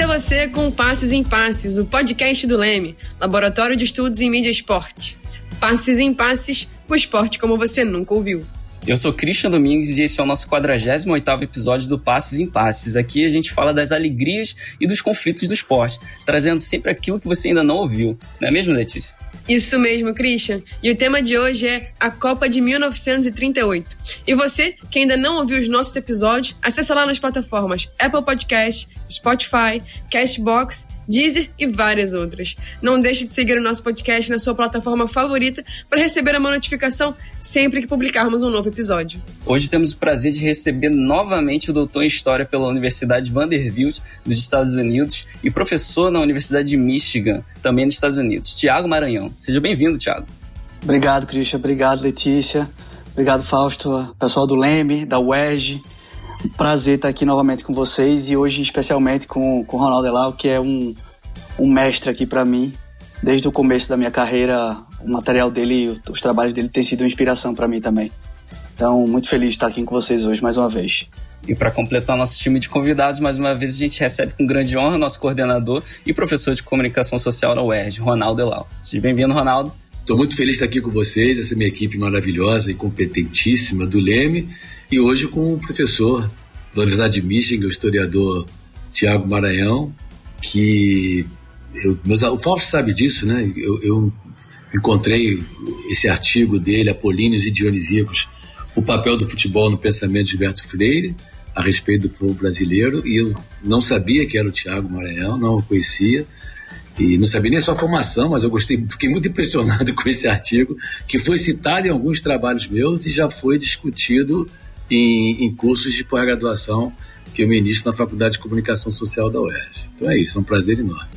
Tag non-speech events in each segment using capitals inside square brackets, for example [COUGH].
Até você com Passes em Passes, o podcast do Leme, Laboratório de Estudos em Mídia Esporte. Passes em Passes, o esporte como você nunca ouviu. Eu sou Christian Domingues e esse é o nosso 48º episódio do Passes em Passes. Aqui a gente fala das alegrias e dos conflitos do esporte, trazendo sempre aquilo que você ainda não ouviu. Não é mesmo, Letícia? Isso mesmo, Christian. E o tema de hoje é a Copa de 1938. E você, que ainda não ouviu os nossos episódios, acessa lá nas plataformas Apple Podcast, Spotify, Castbox Deezer e várias outras. Não deixe de seguir o nosso podcast na sua plataforma favorita para receber uma notificação sempre que publicarmos um novo episódio. Hoje temos o prazer de receber novamente o doutor em História pela Universidade Vanderbilt dos Estados Unidos e professor na Universidade de Michigan, também nos Estados Unidos, Tiago Maranhão. Seja bem-vindo, Tiago. Obrigado, Christian. Obrigado, Letícia. Obrigado, Fausto, pessoal do Leme, da UERJ, prazer estar aqui novamente com vocês e hoje especialmente com, com o Ronaldo Elau, que é um, um mestre aqui para mim. Desde o começo da minha carreira, o material dele, os trabalhos dele têm sido uma inspiração para mim também. Então, muito feliz de estar aqui com vocês hoje mais uma vez. E para completar nosso time de convidados, mais uma vez a gente recebe com grande honra nosso coordenador e professor de comunicação social da UERJ, Ronaldo Elau. Seja bem-vindo, Ronaldo. Estou muito feliz de estar aqui com vocês, essa minha equipe maravilhosa e competentíssima do Leme, e hoje com o professor da Universidade de Michigan, o historiador Tiago Maranhão, que eu, meus, o Fausto sabe disso, né? Eu, eu, encontrei esse artigo dele, Apolíneos e Dionisíacos, o papel do futebol no pensamento de Gilberto Freire, a respeito do povo brasileiro, e eu não sabia que era o Tiago Maranhão, não o conhecia, e não sabia nem a sua formação, mas eu gostei, fiquei muito impressionado [LAUGHS] com esse artigo, que foi citado em alguns trabalhos meus e já foi discutido em, em cursos de pós-graduação que eu ministro na Faculdade de Comunicação Social da UERJ. Então é isso, é um prazer enorme.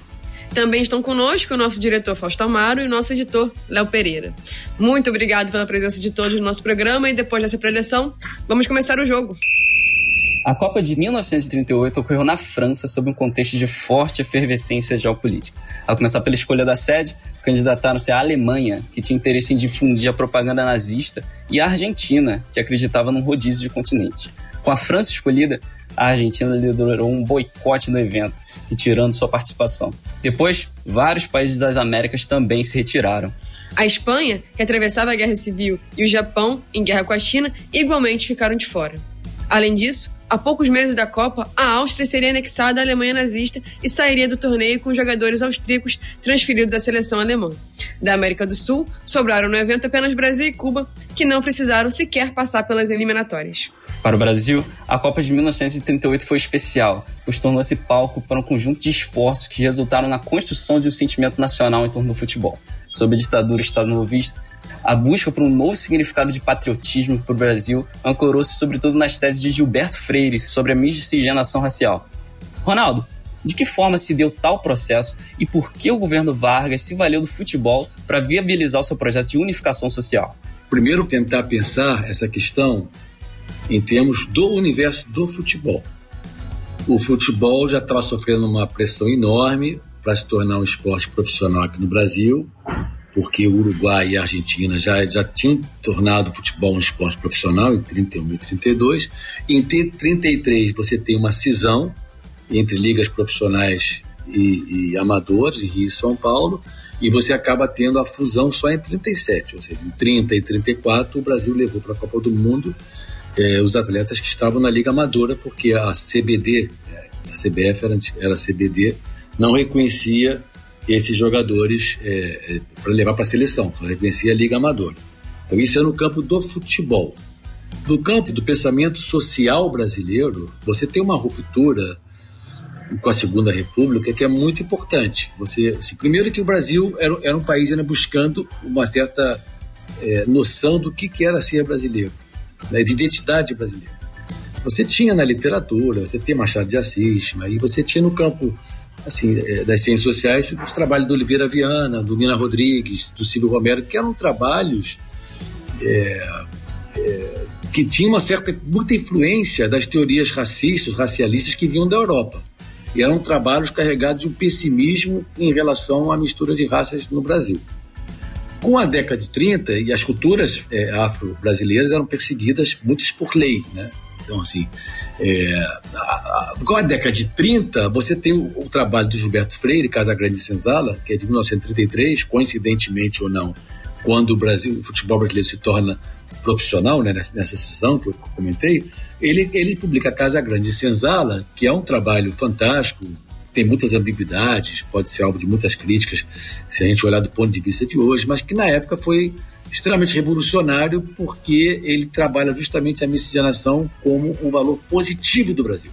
Também estão conosco o nosso diretor Fausto Amaro e o nosso editor Léo Pereira. Muito obrigado pela presença de todos no nosso programa e depois dessa preleção, vamos começar o jogo. A Copa de 1938 ocorreu na França sob um contexto de forte efervescência geopolítica. Ao começar pela escolha da sede, candidataram-se a Alemanha, que tinha interesse em difundir a propaganda nazista, e a Argentina, que acreditava num rodízio de continente. Com a França escolhida, a Argentina liderou um boicote do evento, retirando sua participação. Depois, vários países das Américas também se retiraram. A Espanha, que atravessava a Guerra Civil, e o Japão, em guerra com a China, igualmente ficaram de fora. Além disso, a poucos meses da Copa, a Áustria seria anexada à Alemanha nazista e sairia do torneio com jogadores austríacos transferidos à seleção alemã. Da América do Sul, sobraram no evento apenas Brasil e Cuba, que não precisaram sequer passar pelas eliminatórias. Para o Brasil, a Copa de 1938 foi especial, pois tornou-se palco para um conjunto de esforços que resultaram na construção de um sentimento nacional em torno do futebol. Sob a ditadura estadounidense, a busca por um novo significado de patriotismo para o Brasil ancorou-se sobretudo nas teses de Gilberto Freire sobre a miscigenação racial. Ronaldo, de que forma se deu tal processo e por que o governo Vargas se valeu do futebol para viabilizar o seu projeto de unificação social? Primeiro, tentar pensar essa questão em termos do universo do futebol. O futebol já estava sofrendo uma pressão enorme para se tornar um esporte profissional aqui no Brasil porque o Uruguai e a Argentina já, já tinham tornado o futebol um esporte profissional em 31 e 32. Em 33 você tem uma cisão entre ligas profissionais e, e amadores em Rio e São Paulo e você acaba tendo a fusão só em 37, ou seja, em 30 e 34 o Brasil levou para a Copa do Mundo eh, os atletas que estavam na Liga Amadora, porque a CBD, eh, a CBF era, era CBD, não reconhecia esses jogadores é, é, para levar para a seleção, só reconhecia a Liga Amadora. Então isso é no campo do futebol. No campo do pensamento social brasileiro, você tem uma ruptura com a Segunda República que é muito importante. Você, assim, primeiro que o Brasil era, era um país ainda buscando uma certa é, noção do que, que era ser brasileiro, né, de identidade brasileira. Você tinha na literatura, você tinha Machado de Assis, aí você tinha no campo assim, é, das ciências sociais, os trabalhos do Oliveira Viana, do Nina Rodrigues, do Silvio Romero, que eram trabalhos é, é, que tinham uma certa, muita influência das teorias racistas, racialistas que vinham da Europa. E eram trabalhos carregados de um pessimismo em relação à mistura de raças no Brasil. Com a década de 30, e as culturas é, afro-brasileiras eram perseguidas muitas por lei, né? Então, assim, é, a, a, década de 30, você tem o, o, trabalho do Gilberto Freire, Casa Grande Senzala, que é de 1933, coincidentemente ou não, quando o Brasil, o futebol brasileiro se torna profissional, né, nessa, nessa sessão que eu comentei, ele, ele publica Casa Grande Senzala, que é um trabalho fantástico, tem muitas ambiguidades, pode ser alvo de muitas críticas se a gente olhar do ponto de vista de hoje, mas que na época foi extremamente revolucionário porque ele trabalha justamente a miscigenação como um valor positivo do Brasil.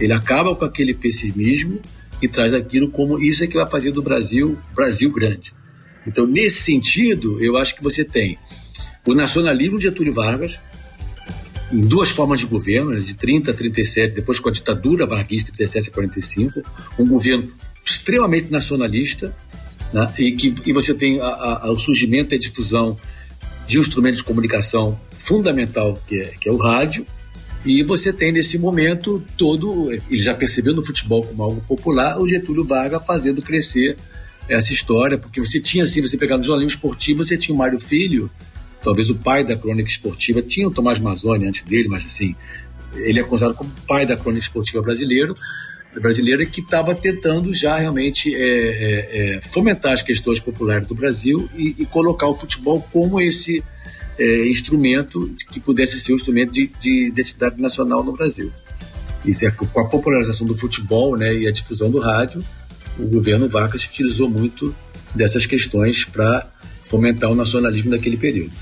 Ele acaba com aquele pessimismo e traz aquilo como isso é que vai fazer do Brasil Brasil grande. Então, nesse sentido, eu acho que você tem o nacionalismo de Getúlio Vargas, em duas formas de governo, né, de 30 a 37, depois com a ditadura varguista, 37 a 45, um governo extremamente nacionalista, né, e que e você tem a, a, o surgimento e a difusão de um instrumento de comunicação fundamental, que é, que é o rádio, e você tem nesse momento todo, ele já percebeu no futebol como algo popular, o Getúlio Vargas fazendo crescer essa história, porque você tinha assim, você pegar no jornalismo esportivo, você tinha o Mário Filho, talvez o pai da crônica esportiva, tinha o Tomás Mazzoni antes dele, mas assim, ele é considerado como pai da crônica esportiva brasileiro, brasileira que estava tentando já realmente é, é, é, fomentar as questões populares do Brasil e, e colocar o futebol como esse é, instrumento que pudesse ser um instrumento de, de, identidade nacional no Brasil. Isso é com a popularização do futebol né, e a difusão do rádio, o governo Vargas utilizou muito dessas questões para fomentar o nacionalismo daquele período.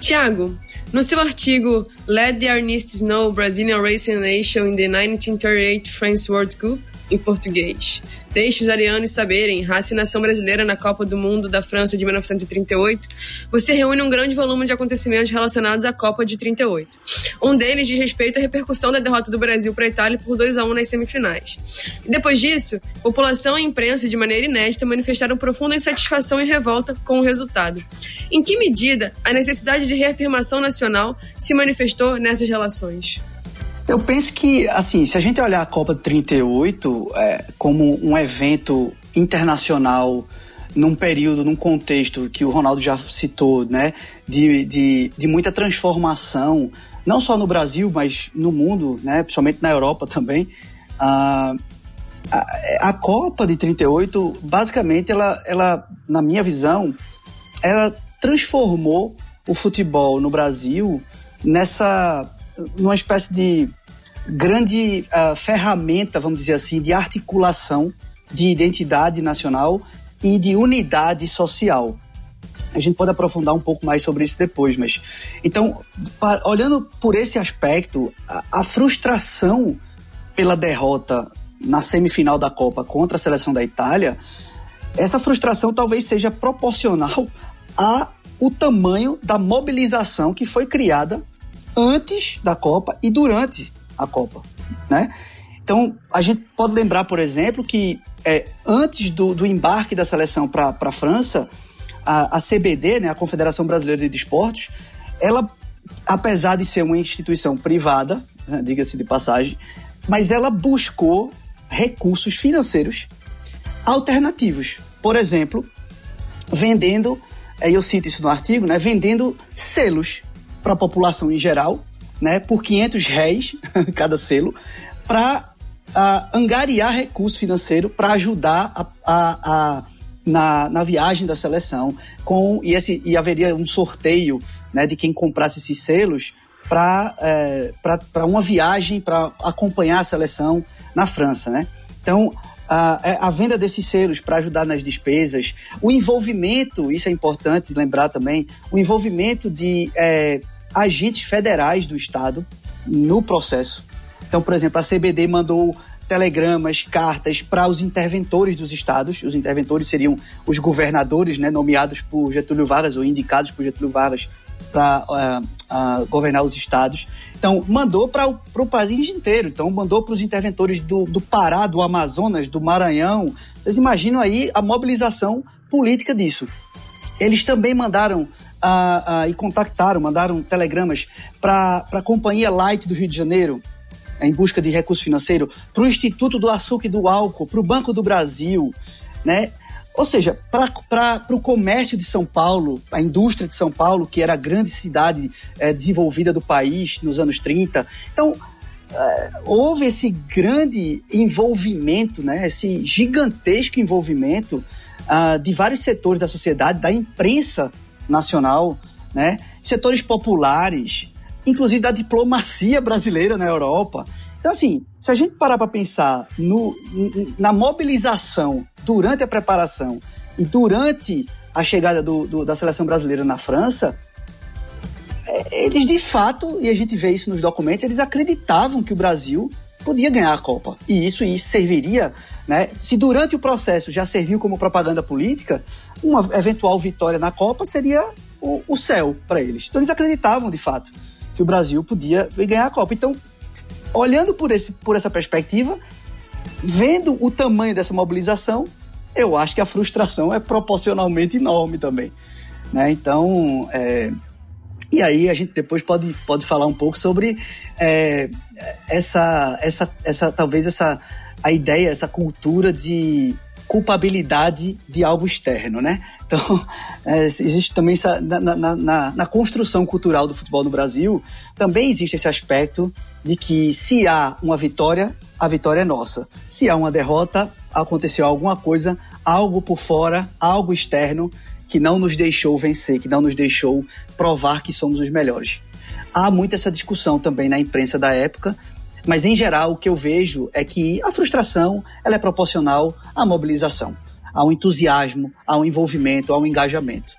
Tiago, no seu artigo Let the Arnists Know Brazilian Racing Nation in the 1938 France World Cup, em português. Deixe os arianos saberem, raça nação brasileira na Copa do Mundo da França de 1938, você reúne um grande volume de acontecimentos relacionados à Copa de 38. Um deles diz respeito à repercussão da derrota do Brasil para a Itália por 2 a 1 nas semifinais. Depois disso, população e imprensa, de maneira inédita, manifestaram profunda insatisfação e revolta com o resultado. Em que medida a necessidade de reafirmação nacional se manifestou nessas relações? Eu penso que, assim, se a gente olhar a Copa de 38 é, como um evento internacional num período, num contexto que o Ronaldo já citou, né, de, de, de muita transformação, não só no Brasil, mas no mundo, né, principalmente na Europa também, a, a, a Copa de 38, basicamente, ela, ela, na minha visão, ela transformou o futebol no Brasil nessa numa espécie de grande uh, ferramenta, vamos dizer assim, de articulação de identidade nacional e de unidade social. A gente pode aprofundar um pouco mais sobre isso depois, mas então, olhando por esse aspecto, a, a frustração pela derrota na semifinal da Copa contra a seleção da Itália, essa frustração talvez seja proporcional a o tamanho da mobilização que foi criada antes da Copa e durante a Copa, né? Então, a gente pode lembrar, por exemplo, que é, antes do, do embarque da seleção para a França, a, CBD, né, a Confederação Brasileira de Esportes, ela, apesar de ser uma instituição privada, né, diga-se de passagem, mas ela buscou recursos financeiros alternativos. Por exemplo, vendendo, eu cito isso no artigo, né, vendendo selos para a população em geral, né, por 500 réis [LAUGHS] cada selo, para uh, angariar recurso financeiro para ajudar a, a, a, na, na viagem da seleção. Com, e, esse, e haveria um sorteio né, de quem comprasse esses selos para é, uma viagem para acompanhar a seleção na França. Né? Então, a, a, venda desses selos para ajudar nas despesas, o envolvimento, isso é importante lembrar também, o envolvimento de é, agentes federais do Estado no processo. Então, por exemplo, a CBD mandou telegramas, cartas para os interventores dos estados. Os interventores seriam os governadores, né, nomeados por Getúlio Vargas ou indicados por Getúlio Vargas para uh, uh, governar os estados. Então, mandou para o país inteiro. Então, mandou para os interventores do, do Pará, do Amazonas, do Maranhão. Vocês imaginam aí a mobilização política disso. Eles também mandaram e contactaram, mandaram telegramas para a Companhia Light do Rio de Janeiro, em busca de recurso financeiro, para o Instituto do Açúcar e do Álcool, para o Banco do Brasil, né? ou seja, para o comércio de São Paulo, a indústria de São Paulo, que era a grande cidade é, desenvolvida do país nos anos 30. Então, é, houve esse grande envolvimento, né, esse gigantesco envolvimento uh, de vários setores da sociedade, da imprensa nacional, né, setores populares, inclusive da diplomacia brasileira na Europa. Então, assim, se a gente parar para pensar no, na mobilização durante a preparação e durante a chegada do, do, da seleção brasileira na França, é, eles de fato, e a gente vê isso nos documentos, eles acreditavam que o Brasil podia ganhar a Copa. E isso, isso serviria, né? Se durante o processo já serviu como propaganda política, uma eventual vitória na Copa seria o, o céu para eles. Então eles acreditavam de fato que o Brasil podia ganhar a Copa. Então olhando por, esse, por essa perspectiva, vendo o tamanho dessa mobilização, eu acho que a frustração é proporcionalmente enorme também. Né? Então, é, e aí a gente depois pode, pode falar um pouco sobre é, essa, essa, essa, talvez essa a ideia, essa cultura de culpabilidade de algo externo, né? Então, [LAUGHS] é, existe também essa, na, na, na, na, construção cultural do futebol no Brasil, também existe esse aspecto de que se há uma vitória, a vitória é nossa. Se há uma derrota, aconteceu alguma coisa, algo por fora, algo externo que não nos deixou vencer, que não nos deixou provar que somos os melhores. Há muito essa discussão também na imprensa da época, mas em geral o que eu vejo é que a frustração ela é proporcional à mobilização, ao entusiasmo, ao envolvimento, ao engajamento.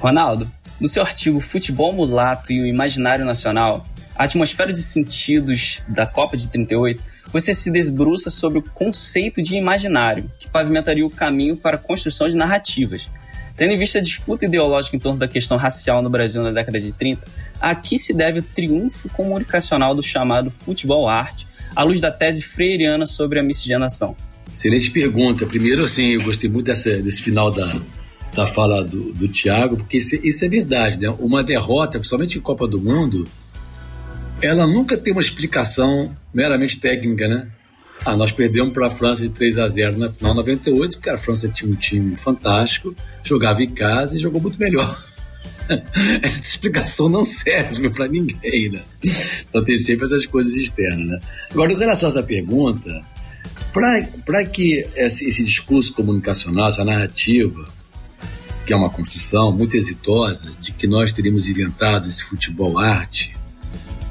Ronaldo, no seu artigo Futebol Mulato e o Imaginário Nacional, a atmosfera de sentidos da Copa de 38, você se desbruça sobre o conceito de imaginário, que pavimentaria o caminho para a construção de narrativas. Tendo em vista a disputa ideológica em torno da questão racial no Brasil na década de 30, a que se deve o triunfo comunicacional do chamado futebol arte, à luz da tese freiriana sobre a miscigenação? Excelente pergunta. Primeiro, assim, eu gostei muito dessa, desse final da, da fala do, do porque isso, isso é verdade, né? Uma derrota, principalmente em Copa do Mundo, ela nunca tem uma explicação meramente técnica, né? Ah, nós perdemos para a França de 3 a 0 na final 98, porque a França tinha um time fantástico, jogava em casa e jogou muito melhor. [LAUGHS] Essa explicação não serve para ninguém, né? Então tem sempre essas coisas externas, né? Agora, com relação a essa pergunta, para que esse, esse discurso comunicacional, essa narrativa, que é uma construção muito exitosa, de que nós teríamos inventado esse futebol arte,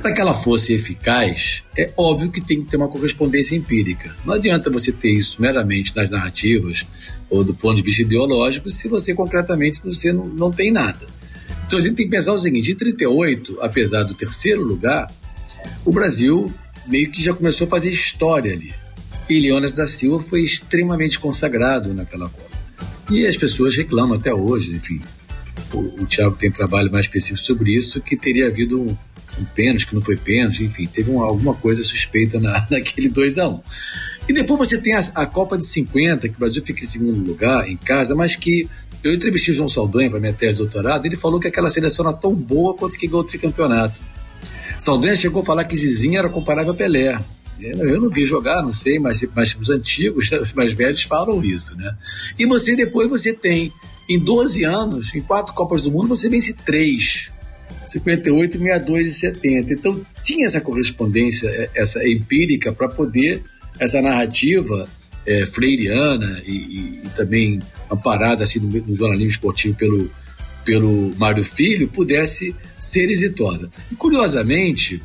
para que ela fosse eficaz, é óbvio que tem que ter uma correspondência empírica. Não adianta você ter isso meramente nas narrativas ou do ponto de vista ideológico se você concretamente você não, não tem nada. Então a gente tem que pensar o seguinte: em 38, apesar do terceiro lugar, o Brasil meio que já começou a fazer história ali. E Leonas da Silva foi extremamente consagrado naquela Copa. E as pessoas reclamam até hoje, enfim. O, o tem trabalho mais específico sobre isso, que teria havido um, um pênalti, que não foi pênalti, enfim, teve uma, alguma coisa suspeita na, [LAUGHS] naquele 2 a 1 um. E depois você tem a, a, Copa de 50, que o Brasil fica em segundo lugar, em casa, mas que eu entrevistei o João Saldanha para minha tese de doutorado, ele falou que aquela seleção era tão boa quanto que ganhou o tricampeonato. Saldanha chegou a falar que Zizinho era comparável a Pelé. Eu não vi jogar, não sei, mas, mas os antigos, [LAUGHS] os mais velhos falam isso, né? E você depois você tem, em 12 anos, em quatro Copas do Mundo, você vence três. 58, 62 e 70. Então tinha essa correspondência, é, essa empírica para poder essa narrativa é, freiriana e, e, e, também amparada assim no, no, jornalismo esportivo pelo pelo Mário Filho pudesse ser exitosa. E curiosamente,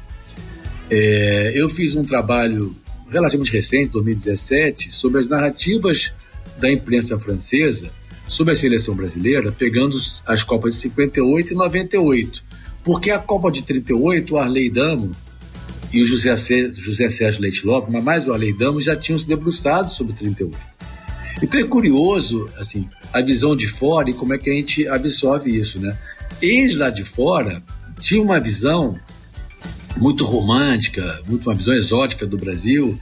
é, eu fiz um trabalho relativamente recente, 2017, sobre as narrativas da imprensa francesa sobre a seleção brasileira, pegando as Copas de 58 e 98 porque a Copa de 38, o Arley Damo e o José, José Sérgio Leite Lopes, mas mais o Arley Damo, já tinham se debruçado sobre 38. Então é curioso, assim, a visão de fora e como é que a gente absorve isso, né? Eles lá de fora tinham uma visão muito romântica, muito uma visão exótica do Brasil,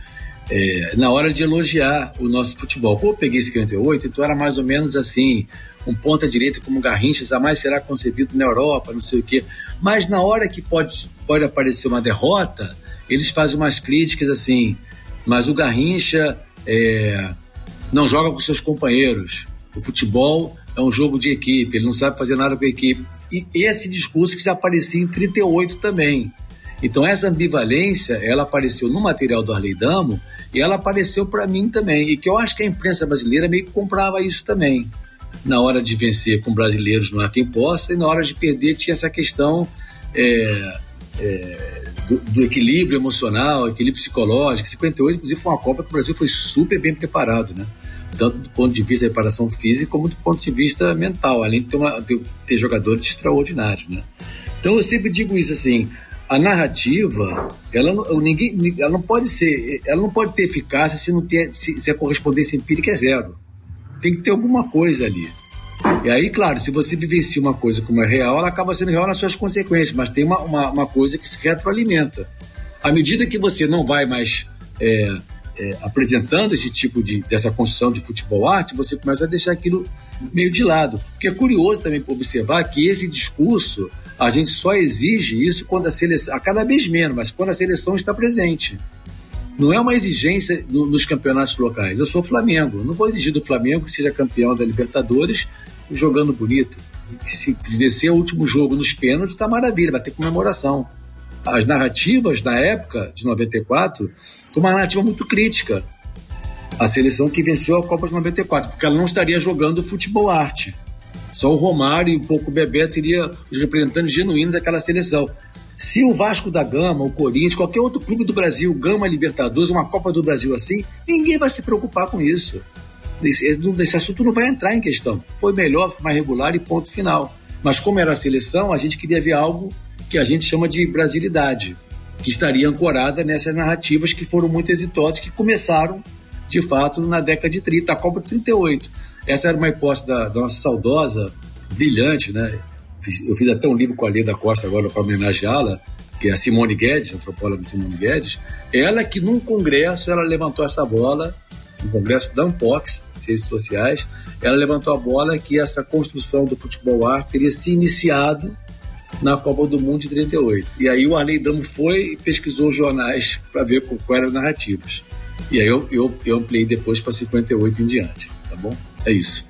é, na hora de elogiar o nosso futebol. Pô, eu peguei 58, então era mais ou menos assim, um ponta-direita como Garrincha jamais será concebido na Europa, não sei o quê. Mas na hora que pode, pode aparecer uma derrota, eles fazem umas críticas assim, mas o Garrincha é, não joga com seus companheiros. o futebol é um jogo de equipe, ele não sabe fazer nada com a equipe. E esse discurso que já aparecia em 38 também. Então essa ambivalência, ela apareceu no material do Arley Damo e ela apareceu para mim também. E que eu acho que a imprensa brasileira meio que comprava isso também. Na hora de vencer com brasileiros não há quem possa, e na hora de perder tinha essa questão é, é, do, do, equilíbrio emocional, equilíbrio psicológico. 58, inclusive, foi uma Copa que o Brasil foi super bem preparado, né? Tanto do ponto de vista da preparação física, como do ponto de vista mental, além de ter, uma, de ter jogadores extraordinários, né? Então eu sempre digo isso assim, a narrativa, ela, ninguém, ela não pode ser, ela não pode ter eficácia se não ter, se, se a correspondência empírica é zero. Tem que ter alguma coisa ali. E aí, claro, se você vivencia uma coisa como é real, ela acaba sendo real nas suas consequências, mas tem uma, uma, uma coisa que se retroalimenta. À medida que você não vai mais é, é, apresentando esse tipo de dessa construção de futebol arte, você começa a deixar aquilo meio de lado. Porque é curioso também observar que esse discurso a gente só exige isso quando a seleção, a cada vez menos, mas quando a seleção está presente. Não é uma exigência no, nos campeonatos locais. Eu sou Flamengo, não vou exigir do Flamengo que seja campeão da Libertadores jogando bonito. Se vencer o último jogo nos pênaltis, tá maravilha, vai ter comemoração. As narrativas da época de 94 foi uma narrativa muito crítica. A seleção que venceu a Copa de 94, porque ela não estaria jogando futebol arte. Só o Romário e um pouco o Bebeto seriam os representantes genuínos daquela seleção. Se o Vasco da Gama, o Corinthians, qualquer outro clube do Brasil Gama Libertadores, uma Copa do Brasil assim, ninguém vai se preocupar com isso. Esse, esse assunto não vai entrar em questão. Foi melhor, mais regular e ponto final. Mas como era a seleção, a gente queria ver algo que a gente chama de brasilidade, que estaria ancorada nessas narrativas que foram muito exitosas, que começaram, de fato, na década de 30, a Copa de 38. Essa era uma hipótese da, da nossa saudosa, brilhante, né? Eu fiz até um livro com a Leda Costa agora para homenageá-la, que é a Simone Guedes, a antropóloga Simone Guedes. Ela que num congresso ela levantou essa bola, no congresso da Unpox, Ciências Sociais, ela levantou a bola que essa construção do futebol arte teria se iniciado na Copa do Mundo de 38. E aí o Arley Damo foi e pesquisou os jornais para ver quais eram as narrativas. E aí eu, eu, eu ampliei depois para 58 em diante, tá bom? É isso.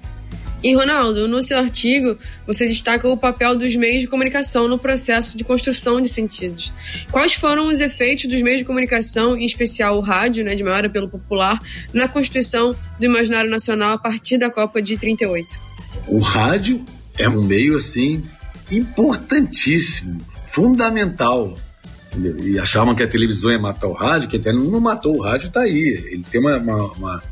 E Ronaldo, no seu artigo, você destaca o papel dos meios de comunicação no processo de construção de sentidos. Quais foram os efeitos dos meios de comunicação, em especial o rádio, né, de maior apelo popular, na constituição do imaginário nacional a partir da Copa de 38? O rádio é um meio assim importantíssimo, fundamental. E achavam que a televisão ia matar o rádio, que até não matou o rádio, está aí. Ele tem uma, uma, uma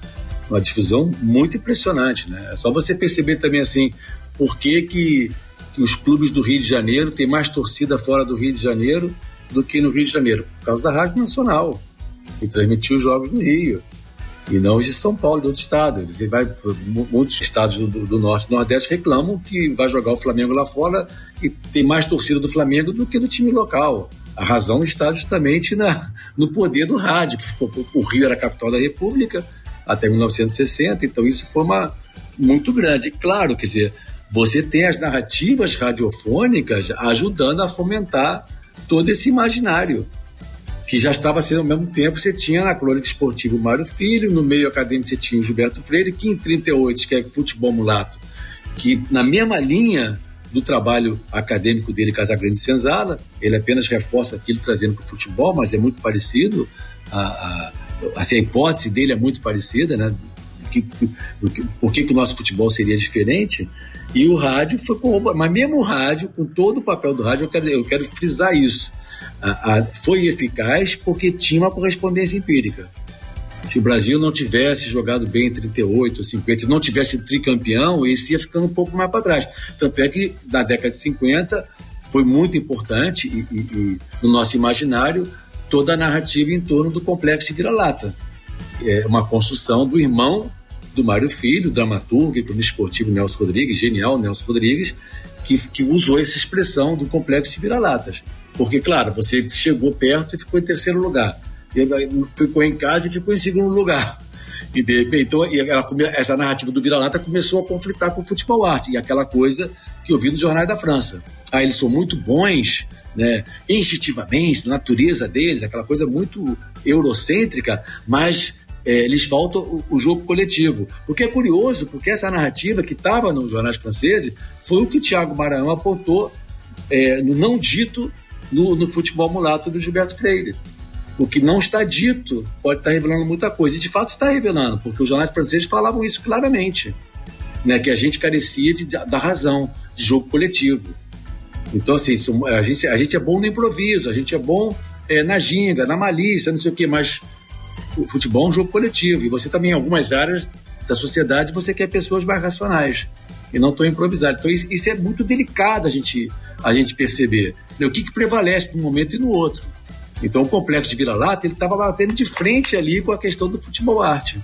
uma difusão muito impressionante, né? É só você perceber também assim, por que, que, que os clubes do Rio de Janeiro têm mais torcida fora do Rio de Janeiro do que no Rio de Janeiro? Por causa da Rádio Nacional, que transmitiu os jogos no Rio. E não os de São Paulo, de outro estado. Você vai, muitos estados do, do Norte e Nordeste reclamam que vai jogar o Flamengo lá fora e tem mais torcida do Flamengo do que do time local. A razão está justamente na, no poder do rádio, que ficou, o Rio era a capital da República, até 1960, então isso foi uma muito grande. Claro, quer dizer, você tem as narrativas radiofônicas ajudando a fomentar todo esse imaginário que já estava sendo ao mesmo tempo, você tinha na crônica esportiva o Mário Filho, no meio acadêmico você tinha o Gilberto Freire, que em 38 escreve Futebol Mulato, que na mesma linha do trabalho acadêmico dele, Casagrande Senzala, ele apenas reforça aquilo trazendo para o futebol, mas é muito parecido a, a assim, a hipótese dele é muito parecida, né? Que, por que, que o nosso futebol seria diferente? E o rádio foi corroborado, mas mesmo o rádio, com todo o papel do rádio, eu quero, eu quero frisar isso. A, a, foi eficaz porque tinha uma correspondência empírica. Se o Brasil não tivesse jogado bem em 38, 50, não tivesse tricampeão, esse ia ficando um pouco mais para trás. Tanto é que na década de 50 foi muito importante e, e, e no nosso imaginário toda a narrativa em torno do complexo de vira-lata. É uma construção do irmão do Mário Filho, dramaturgo e cronista esportivo Nelson Rodrigues, genial Nelson Rodrigues, que, que usou essa expressão do complexo de vira-latas. Porque, claro, você chegou perto e ficou em terceiro lugar. Ficou em casa e ficou em segundo lugar. E de repente, então, ela, essa narrativa do vira-lata começou a conflitar com o futebol arte e aquela coisa que eu vi nos jornais da França. Ah, eles são muito bons né, instintivamente, natureza deles, aquela coisa muito eurocêntrica, mas é, eles faltam o, o, jogo coletivo. O que é curioso, porque essa narrativa que estava nos jornais franceses foi o que o Thiago Maranhão apontou é, no não dito no, no, futebol mulato do Gilberto Freire. O que não está dito pode estar revelando muita coisa. E de fato está revelando, porque os jornais franceses falavam isso claramente. Né, que a gente carecia de, da razão, de jogo coletivo. Então, assim, a gente, a gente é bom no improviso, a gente é bom é, na ginga, na malícia, não sei o quê, mas o futebol é um jogo coletivo e você também, em algumas áreas da sociedade, você quer pessoas mais racionais e não tão improvisadas. Então, isso, é muito delicado a gente, a gente perceber. Né? O que, que prevalece num momento e no outro. Então, o complexo de Vira-Lata ele estava batendo de frente ali com a questão do futebol arte.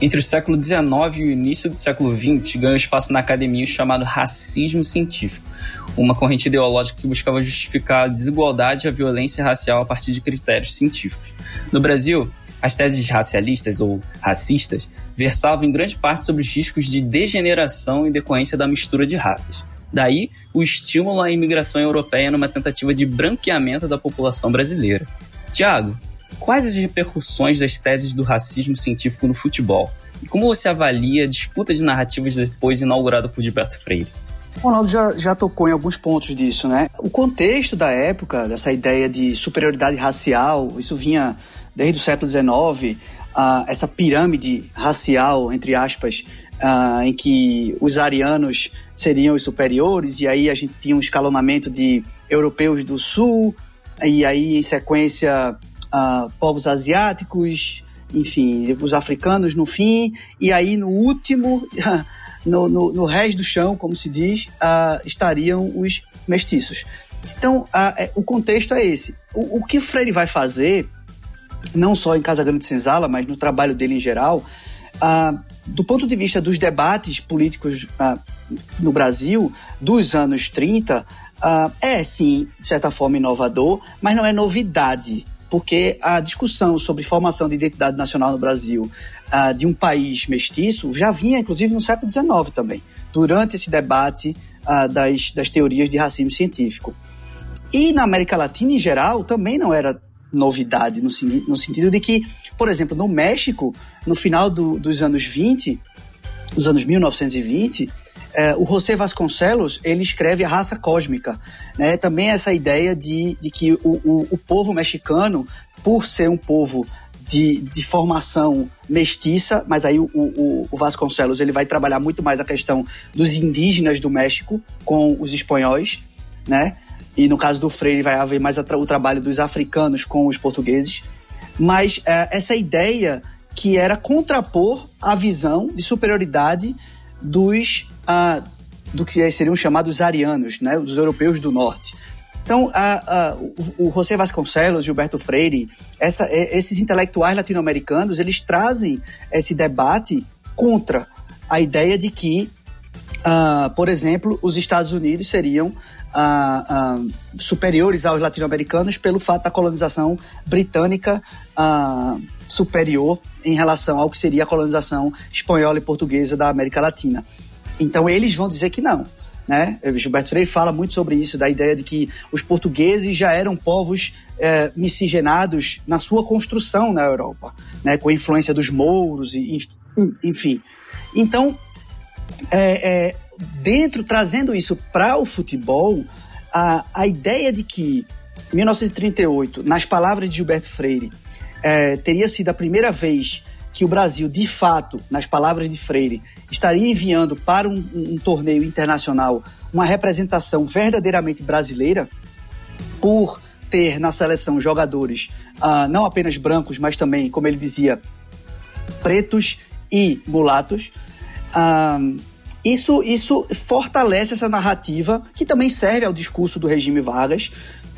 Entre o século XIX e o início do século XX, ganhou espaço na academia o chamado racismo científico, uma corrente ideológica que buscava justificar a desigualdade e a violência racial a partir de critérios científicos. No Brasil, as teses racialistas ou racistas versavam em grande parte sobre os riscos de degeneração e decorrência da mistura de raças. Daí, o estímulo à imigração europeia numa tentativa de branqueamento da população brasileira. Tiago, quais as repercussões das teses do racismo científico no futebol? E como você avalia a disputa de narrativas depois inaugurada por Gilberto Freire? O Ronaldo já, já tocou em alguns pontos disso, né? O contexto da época, dessa ideia de superioridade racial, isso vinha desde o século XIX, uh, essa pirâmide racial, entre aspas, uh, em que os arianos seriam os superiores, e aí a gente tinha um escalonamento de europeus do sul, e aí em sequência uh, povos asiáticos, enfim, os africanos no fim, e aí no último, [LAUGHS] no, no, no resto do chão, como se diz, uh, estariam os mestiços. Então, uh, o contexto é esse. O, o que Freire vai fazer não só em Casa Grande Senzala, mas no trabalho dele em geral, do ponto de vista dos debates políticos no Brasil dos anos 30, ah, é sim, de certa forma, inovador, mas não é novidade, porque a discussão sobre formação de identidade nacional no Brasil ah, de um país mestiço já vinha, inclusive, no século XIX também, durante esse debate ah, das, das teorias de racismo científico. E na América Latina, em geral, também não era novidade, no, no sentido de que, por exemplo, no México, no final do, dos anos 20, dos anos 1920, é, o José Vasconcelos ele escreve a raça cósmica, né? Também essa ideia de, de que o, o, o povo mexicano, por ser um povo de, de, formação mestiça, mas aí o, o, o, Vasconcelos ele vai trabalhar muito mais a questão dos indígenas do México com os espanhóis, né? e no caso do Freire vai haver mais o trabalho dos africanos com os portugueses, mas é, essa ideia que era contrapor a visão de superioridade dos do que seriam chamados arianos, né, os europeus do norte. Então, a, a, o, o José Vasconcelos, Gilberto Freire, essa, esses intelectuais latino-americanos, eles trazem esse debate contra a ideia de que, uh, por exemplo, os Estados Unidos seriam uh, uh, superiores aos latino-americanos pelo fato da colonização britânica superior em relação ao que seria a colonização espanhola e portuguesa da América Latina. Então eles vão dizer que não. Né? Gilberto Freire fala muito sobre isso, da ideia de que os portugueses já eram povos eh, miscigenados na sua construção na Europa, né? com a influência dos mouros, e, enfim. Então, é, é, dentro, trazendo isso para o futebol, a, a ideia de que 1938, nas palavras de Gilberto Freire, é, teria sido a primeira vez que o Brasil, de fato, nas palavras de Freire, estaria enviando para um, um torneio internacional uma representação verdadeiramente brasileira, por ter na seleção jogadores uh, não apenas brancos, mas também, como ele dizia, pretos e mulatos. Uh, isso, isso fortalece essa narrativa que também serve ao discurso do regime Vargas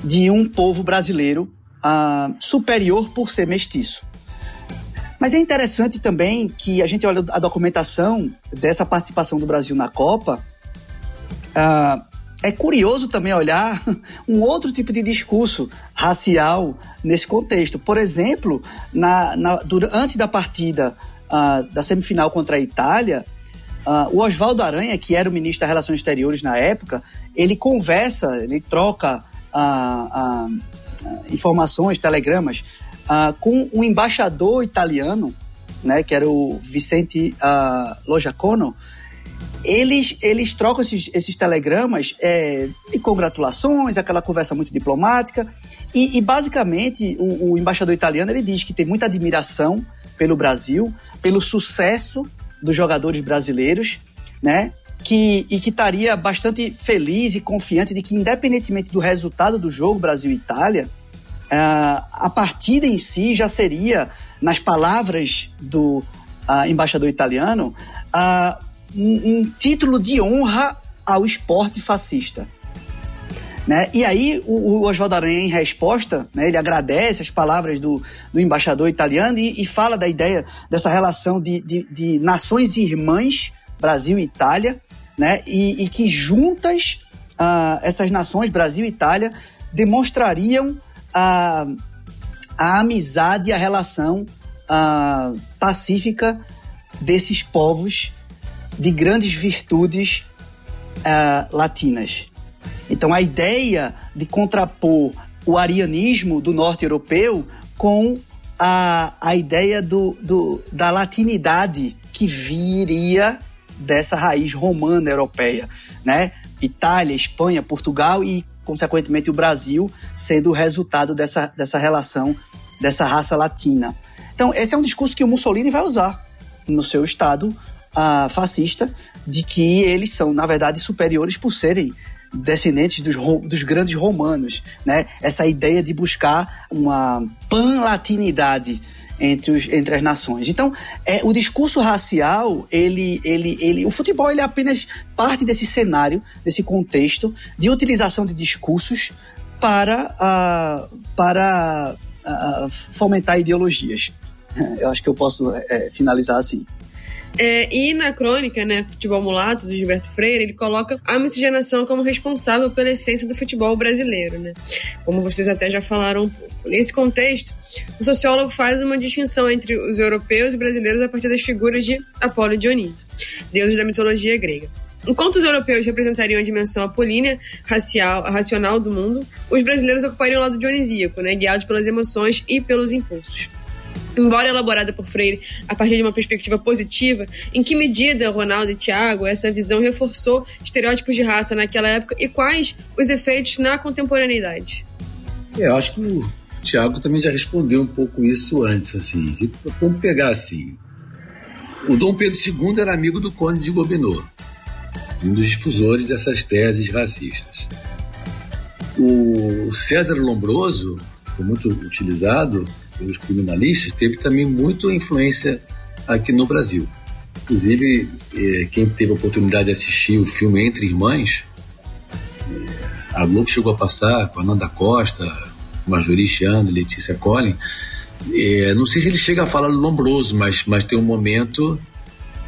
de um povo brasileiro uh, superior por ser mestiço. Mas é interessante também que a gente olha a documentação dessa participação do Brasil na Copa. Uh, é curioso também olhar [LAUGHS] um outro tipo de discurso racial nesse contexto. Por exemplo, na, na, durante, antes da partida uh, da semifinal contra a Itália, Uh, o Oswaldo Aranha, que era o ministro das Relações Exteriores na época, ele conversa, ele troca informações, telegramas, com um embaixador italiano né, que era o Vicente uh, Lojacono, eles, eles trocam esses, esses telegramas é, de congratulações, aquela conversa muito diplomática, e, e basicamente o, o, embaixador italiano ele diz que tem muita admiração pelo Brasil, pelo sucesso dos jogadores brasileiros, né? Que, e que estaria bastante feliz e confiante de que, independentemente do resultado do jogo Brasil-Itália, uh, a partida em si já seria, nas palavras do uh, embaixador italiano, uh, um, um título de honra ao esporte fascista. Né? E aí o, o Oswaldo Aranha, em resposta, né, ele agradece as palavras do, do embaixador italiano e, e, fala da ideia dessa relação de, de, de nações irmãs, Brasil e Itália, né, e, e que juntas uh, essas nações, Brasil e Itália, demonstrariam a, a amizade e a relação uh, pacífica desses povos de grandes virtudes uh, latinas. Então, a ideia de contrapor o arianismo do norte europeu com a, a ideia do, do, da latinidade que viria dessa raiz romana europeia, né? Itália, Espanha, Portugal e, consequentemente, o Brasil sendo o resultado dessa, dessa relação, dessa raça latina. Então, esse é um discurso que o Mussolini vai usar no seu Estado uh, fascista de que eles são, na verdade, superiores por serem descendentes dos, dos grandes romanos, né? Essa ideia de buscar uma pan-latinidade entre, os, entre as nações. Então, é, o discurso racial, ele, ele, ele, o futebol ele é apenas parte desse cenário, desse contexto de utilização de discursos para, uh, para uh, fomentar ideologias. Eu acho que eu posso é, finalizar assim. É, e na crônica, né, Futebol Mulato, do Gilberto Freire, ele coloca a miscigenação como responsável pela essência do futebol brasileiro, né? Como vocês até já falaram um pouco. Nesse contexto, o sociólogo faz uma distinção entre os europeus e brasileiros a partir das figuras de Apolo e Dionísio, deuses da mitologia grega. Enquanto os europeus representariam a dimensão apolínea, racial, racional do mundo, os brasileiros ocupariam o lado dionisíaco, né, guiados pelas emoções e pelos impulsos. Embora elaborada por Freire a partir de uma perspectiva positiva, em que medida Ronaldo e Tiago essa visão reforçou estereótipos de raça naquela época e quais os efeitos na contemporaneidade? É, eu acho que Tiago também já respondeu um pouco isso antes, assim. Vamos pegar assim. O Dom Pedro II era amigo do Conde de Gobineau, um dos difusores dessas teses racistas. O César Lombroso, foi muito utilizado, pelos criminalistas teve também muita influência aqui no Brasil. Inclusive, eh, quem teve a oportunidade de assistir o filme Entre Irmãs, eh, a Globo chegou a passar com a Nanda Costa, Chiano, Letícia Collin. Eh, não sei se ele chega a falar do Lombroso, mas, mas tem um momento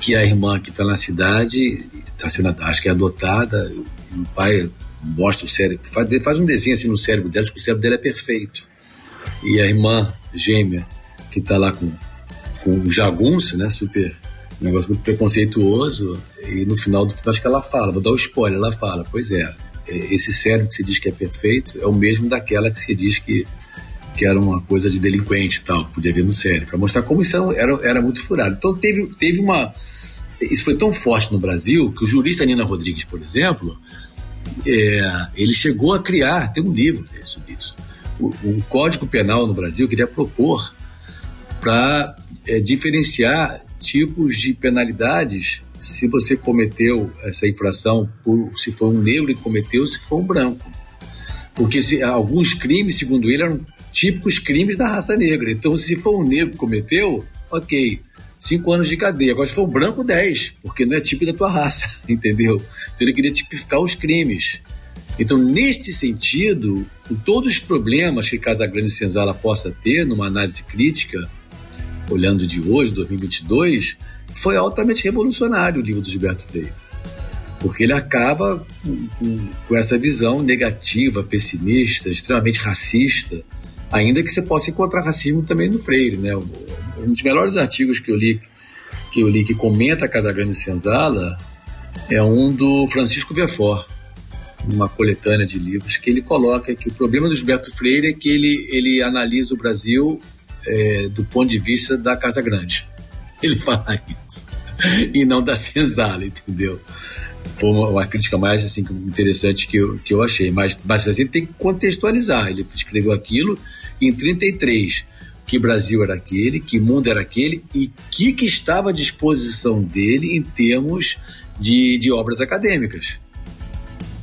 que a irmã que está na cidade, está sendo, acho que é adotada, o pai mostra o cérebro, faz, faz um desenho assim no cérebro dela, que o cérebro dela é perfeito e a irmã gêmea que está lá com, com o jagunço, né? Super. Um negócio muito preconceituoso. E no final do acho que ela fala, vou dar o um spoiler, ela fala, pois é, é, esse cérebro que se diz que é perfeito é o mesmo daquela que se diz que, que era uma coisa de delinquente tal, que podia haver no cérebro, para mostrar como isso era, era, era muito furado. Então teve, teve uma. Isso foi tão forte no Brasil que o jurista Nina Rodrigues, por exemplo, é, ele chegou a criar, tem um livro sobre isso o, o Código Penal no Brasil queria propor para é, diferenciar tipos de penalidades se você cometeu essa infração por se for um negro que cometeu, se for um branco. Porque se, alguns crimes, segundo ele, eram típicos crimes da raça negra. Então, se for um negro que cometeu, ok, cinco anos de cadeia. Agora, se for um branco, dez, porque não é típico da tua raça, [LAUGHS] entendeu? Então, ele queria tipificar os crimes. Então, neste sentido, com todos os problemas que Casagrande Senzala possa ter numa análise crítica, olhando de hoje, 2022, foi altamente revolucionário o livro do Gilberto Freire. Porque ele acaba com, com, com essa visão negativa, pessimista, extremamente racista, ainda que você possa encontrar racismo também no Freire. Né? Um dos melhores artigos que eu li que, eu li que comenta Casagrande Senzala é um do Francisco Vefort, uma coletânea de livros, que ele coloca que o problema do Gilberto Freire é que ele, ele analisa o Brasil é, do ponto de vista da Casa Grande. Ele falar isso. E não da senzala, entendeu? Foi uma, uma, crítica mais assim, interessante que eu, que eu achei. Mas, mas assim, tem que contextualizar. Ele escreveu aquilo em 33 que Brasil era aquele, que mundo era aquele e que, que estava à disposição dele em termos de, de obras acadêmicas.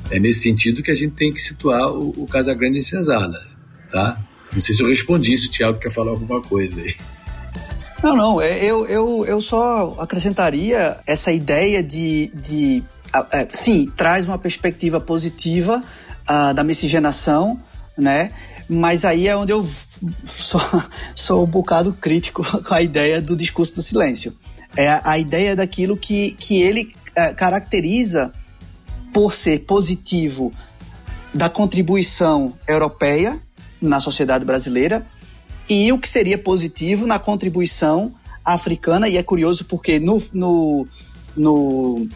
É nesse sentido que a gente tem que situar o, o Casagrande em Senzala, tá? Não sei se eu respondi, se o Thiago quer falar alguma coisa aí. Não, não, é, eu, eu, eu só acrescentaria essa ideia de. de é, sim, traz uma perspectiva positiva uh, da miscigenação, né? Mas aí é onde eu sou, [LAUGHS] sou um bocado crítico [LAUGHS] com a ideia do discurso do silêncio. É a, a ideia daquilo que, que ele é, caracteriza por ser positivo da contribuição europeia na sociedade brasileira e o que seria positivo na contribuição africana. E é curioso porque no, no, no,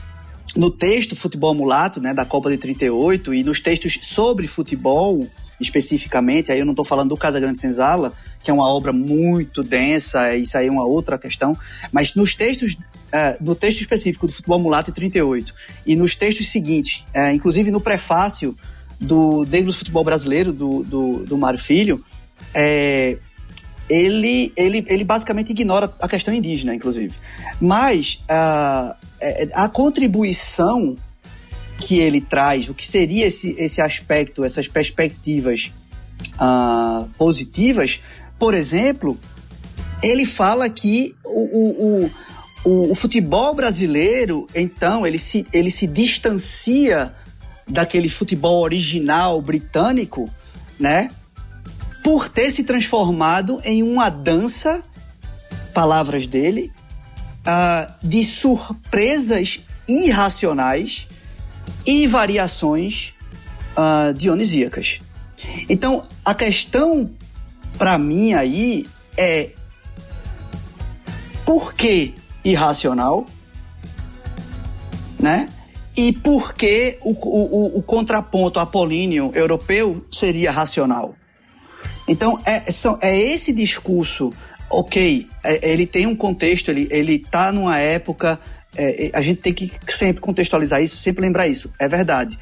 no texto Futebol Mulato, né, da Copa de 38, e nos textos sobre futebol especificamente, aí eu não estou falando do Casa Grande Senzala, que é uma obra muito densa, isso aí é uma outra questão, mas nos textos, é, no texto específico do Futebol Mulato 38 e nos textos seguintes, é, inclusive no prefácio do Negros Futebol Brasileiro, do, do, do Mário Filho, é, ele, ele, ele basicamente ignora a questão indígena, inclusive. Mas a, é, a contribuição que ele traz, o que seria esse, esse aspecto, essas perspectivas uh, positivas, por exemplo, ele fala que o, o, o, o, futebol brasileiro, então, ele se, ele se distancia daquele futebol original britânico, né? Por ter se transformado em uma dança, palavras dele, uh, de surpresas irracionais e variações uh, dionisíacas. Então, a questão para mim aí é por que irracional, né? E por que o, o, o contraponto apolíneo europeu seria racional? Então, é, são, é esse discurso, ok, é, ele tem um contexto, ele, ele tá numa época é, a gente tem que sempre contextualizar isso, sempre lembrar isso. É verdade.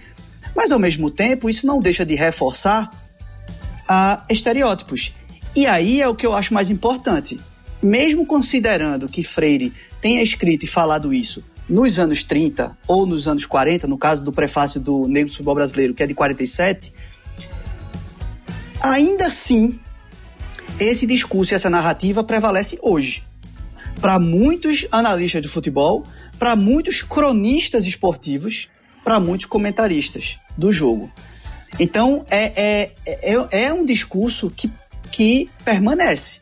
Mas, ao mesmo tempo, isso não deixa de reforçar a estereótipos. E aí é o que eu acho mais importante. Mesmo considerando que Freire tenha escrito e falado isso nos anos 30 ou nos anos 40, no caso do prefácio do Negro Futebol Brasileiro, que é de 47, ainda assim, esse discurso e essa narrativa prevalece hoje. Para muitos analistas de futebol, para muitos cronistas esportivos, para muitos comentaristas do jogo. Então, é, é, é, é um discurso que, que permanece.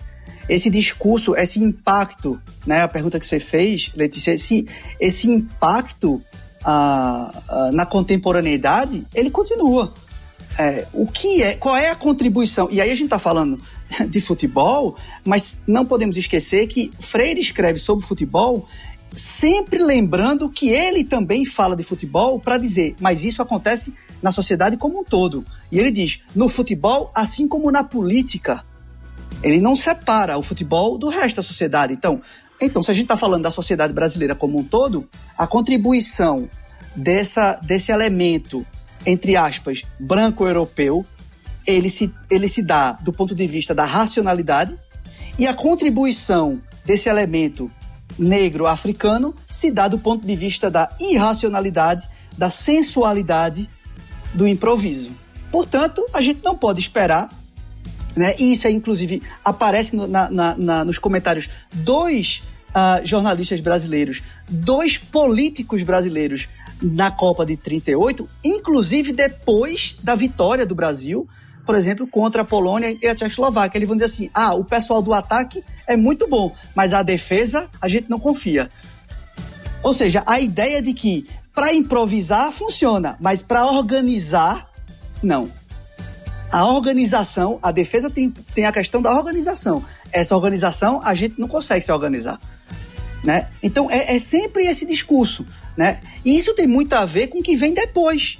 Esse discurso, esse impacto, né, a pergunta que você fez, Letícia, esse, esse impacto ah, ah, na contemporaneidade, ele continua. É, o que é, qual é a contribuição? E aí a gente está falando de futebol, mas não podemos esquecer que Freire escreve sobre futebol sempre lembrando que ele também fala de futebol para dizer, mas isso acontece na sociedade como um todo. E ele diz, no futebol, assim como na política, ele não separa o futebol do resto da sociedade. Então, então se a gente está falando da sociedade brasileira como um todo, a contribuição dessa, desse elemento, entre aspas, branco-europeu, ele se, ele se dá do ponto de vista da racionalidade e a contribuição desse elemento negro africano se dá do ponto de vista da irracionalidade, da sensualidade do improviso. Portanto, a gente não pode esperar, né? E isso aí, inclusive, aparece no, na, na, nos comentários dois uh, jornalistas brasileiros, dois políticos brasileiros na Copa de 38, inclusive depois da vitória do Brasil, por exemplo, contra a Polônia e a Tchecoslováquia. Eles vão dizer assim: ah, o pessoal do ataque é muito bom, mas a defesa a gente não confia. Ou seja, a ideia de que para improvisar funciona, mas para organizar, não. A organização, a defesa tem, tem a questão da organização. Essa organização a gente não consegue se organizar. Né? Então é, é sempre esse discurso. Né? E isso tem muito a ver com o que vem depois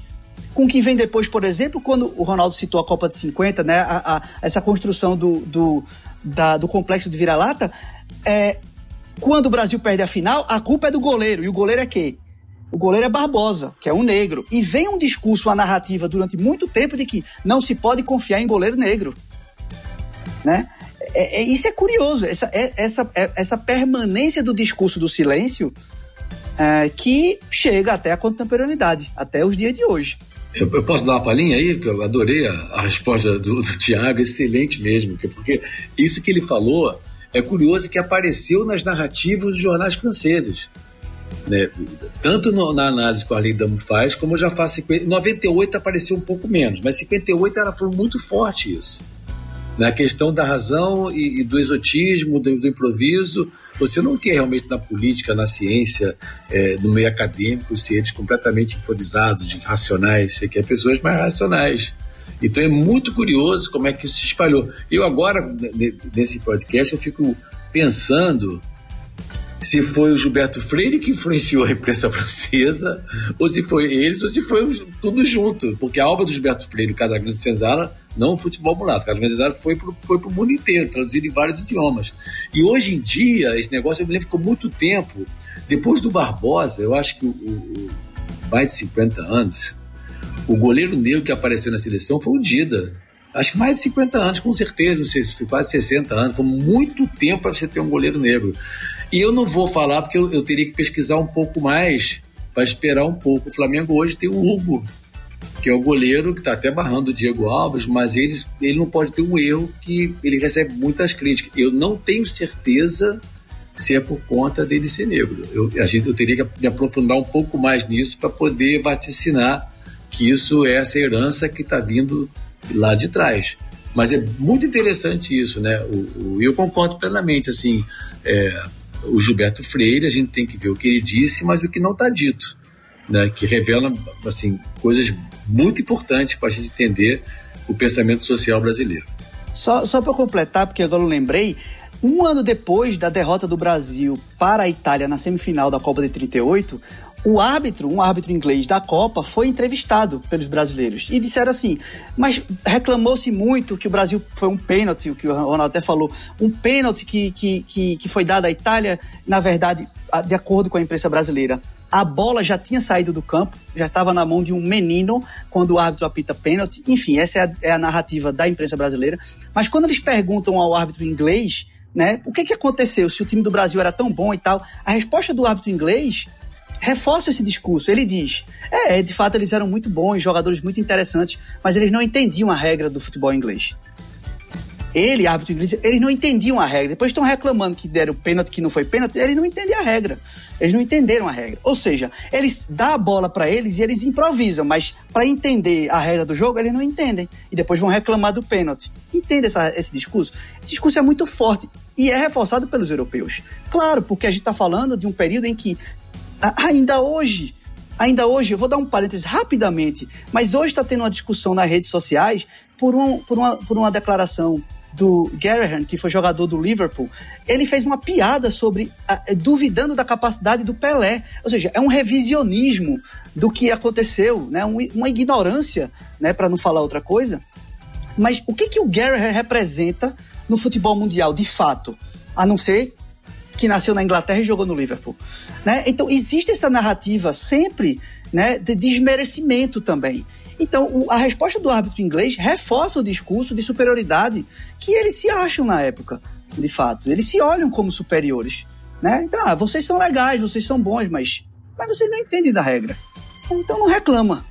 com o que vem depois, por exemplo, quando o Ronaldo citou a Copa de 50, né, a, a, essa construção do, do, da, do complexo de vira-lata, é, quando o Brasil perde a final, a culpa é do goleiro. E o goleiro é quem? O goleiro é Barbosa, que é um negro. E vem um discurso, uma narrativa durante muito tempo de que não se pode confiar em goleiro negro. Né? É, é, isso é curioso, essa, é, essa, é, essa permanência do discurso do silêncio é, que chega até a contemporaneidade, até os dias de hoje. Eu, eu, posso dar uma palhinha aí? Porque eu adorei a, a resposta do, do Tiago, excelente mesmo. Porque isso que ele falou é curioso que apareceu nas narrativas dos jornais franceses. Né? Tanto no, na análise que o Arlindo Damo faz, como eu já faço. Em 98 apareceu um pouco menos, mas 58 ela foi muito forte isso na questão da razão e, e do exotismo, do, do, improviso. Você não quer realmente na política, na ciência, é, no meio acadêmico, seres completamente improvisados, racionais. Você quer pessoas mais racionais. Então é muito curioso como é que isso se espalhou. Eu agora, nesse podcast, eu fico pensando se foi o Gilberto Freire que influenciou a imprensa [LAUGHS] francesa, ou se foi eles, ou se foi tudo junto. Porque a obra do Gilberto Freire, o Casagrande Senzala, não o futebol mulato. O Casagrande Senzala foi para o mundo inteiro, traduzido em vários idiomas. E hoje em dia, esse negócio, eu me lembro, ficou muito tempo. Depois do Barbosa, eu acho que o, o, mais de 50 anos, o goleiro negro que apareceu na seleção foi o Dida. Acho que mais de 50 anos, com certeza, não sei, quase 60 anos. Foi muito tempo para você ter um goleiro negro. E eu não vou falar porque eu, eu teria que pesquisar um pouco mais para esperar um pouco. O Flamengo hoje tem o Hugo, que é o goleiro que está até barrando o Diego Alves, mas ele, ele não pode ter um erro que ele recebe muitas críticas. Eu não tenho certeza se é por conta dele ser negro. Eu, a gente, eu teria que me aprofundar um pouco mais nisso para poder vaticinar que isso é essa herança que está vindo lá de trás. Mas é muito interessante isso, né? O, o eu concordo plenamente, assim, é, o Gilberto Freire, a gente tem que ver o que ele disse, mas o que não está dito, né? que revela assim, coisas muito importantes para a gente entender o pensamento social brasileiro. Só, só para completar, porque agora eu lembrei, um ano depois da derrota do Brasil para a Itália na semifinal da Copa de 38, o árbitro, um árbitro inglês da Copa, foi entrevistado pelos brasileiros e disseram assim: mas reclamou-se muito que o Brasil foi um pênalti, o que o Ronaldo até falou, um pênalti que, que, que, que foi dado à Itália, na verdade, de acordo com a imprensa brasileira. A bola já tinha saído do campo, já estava na mão de um menino quando o árbitro apita pênalti. Enfim, essa é a, é a narrativa da imprensa brasileira. Mas quando eles perguntam ao árbitro inglês, né, o que, que aconteceu se o time do Brasil era tão bom e tal, a resposta do árbitro inglês reforça esse discurso. Ele diz: é, de fato eles eram muito bons, jogadores muito interessantes, mas eles não entendiam a regra do futebol inglês. Ele, árbitro inglês, eles não entendiam a regra. Depois estão reclamando que deram pênalti, que não foi pênalti, eles não entendem a regra. Eles não entenderam a regra. Ou seja, eles dão a bola para eles e eles improvisam, mas para entender a regra do jogo, eles não entendem. E depois vão reclamar do pênalti. Entende essa, esse discurso? Esse discurso é muito forte e é reforçado pelos europeus. Claro, porque a gente está falando de um período em que ainda hoje, ainda hoje, eu vou dar um parênteses rapidamente, mas hoje está tendo uma discussão nas redes sociais por, um, por, uma, por uma declaração do Garrahan, que foi jogador do Liverpool, ele fez uma piada sobre duvidando da capacidade do Pelé. Ou seja, é um revisionismo do que aconteceu, né? Um, uma ignorância, né? para não falar outra coisa. Mas o que, que o Garrahan representa no futebol mundial, de fato? A não ser que nasceu na Inglaterra e jogou no Liverpool. Né? Então, existe essa narrativa sempre né, de desmerecimento também. Então, a resposta do árbitro inglês reforça o discurso de superioridade que eles se acham na época, de fato. Eles se olham como superiores. Né? Então, ah, vocês são legais, vocês são bons, mas, mas vocês não entendem da regra. Então, não reclama.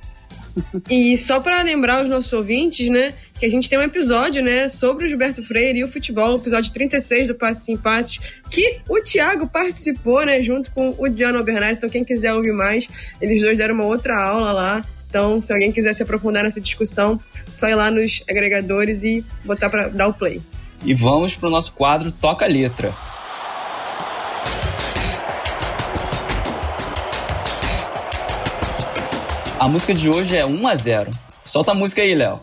E só para lembrar os nossos ouvintes, né, que a gente tem um episódio, né, sobre o Gilberto Freire e o futebol, episódio 36 do Passos e Empates, que o Thiago participou, né, junto com o Diano Albernaz. Então, quem quiser ouvir mais, eles dois deram uma outra aula lá. Então, se alguém quiser se aprofundar nessa discussão, só ir lá nos agregadores e botar para dar o play. E vamos para o nosso quadro Toca Letra. A música de hoje é 1 a 0. Solta a música aí, Léo.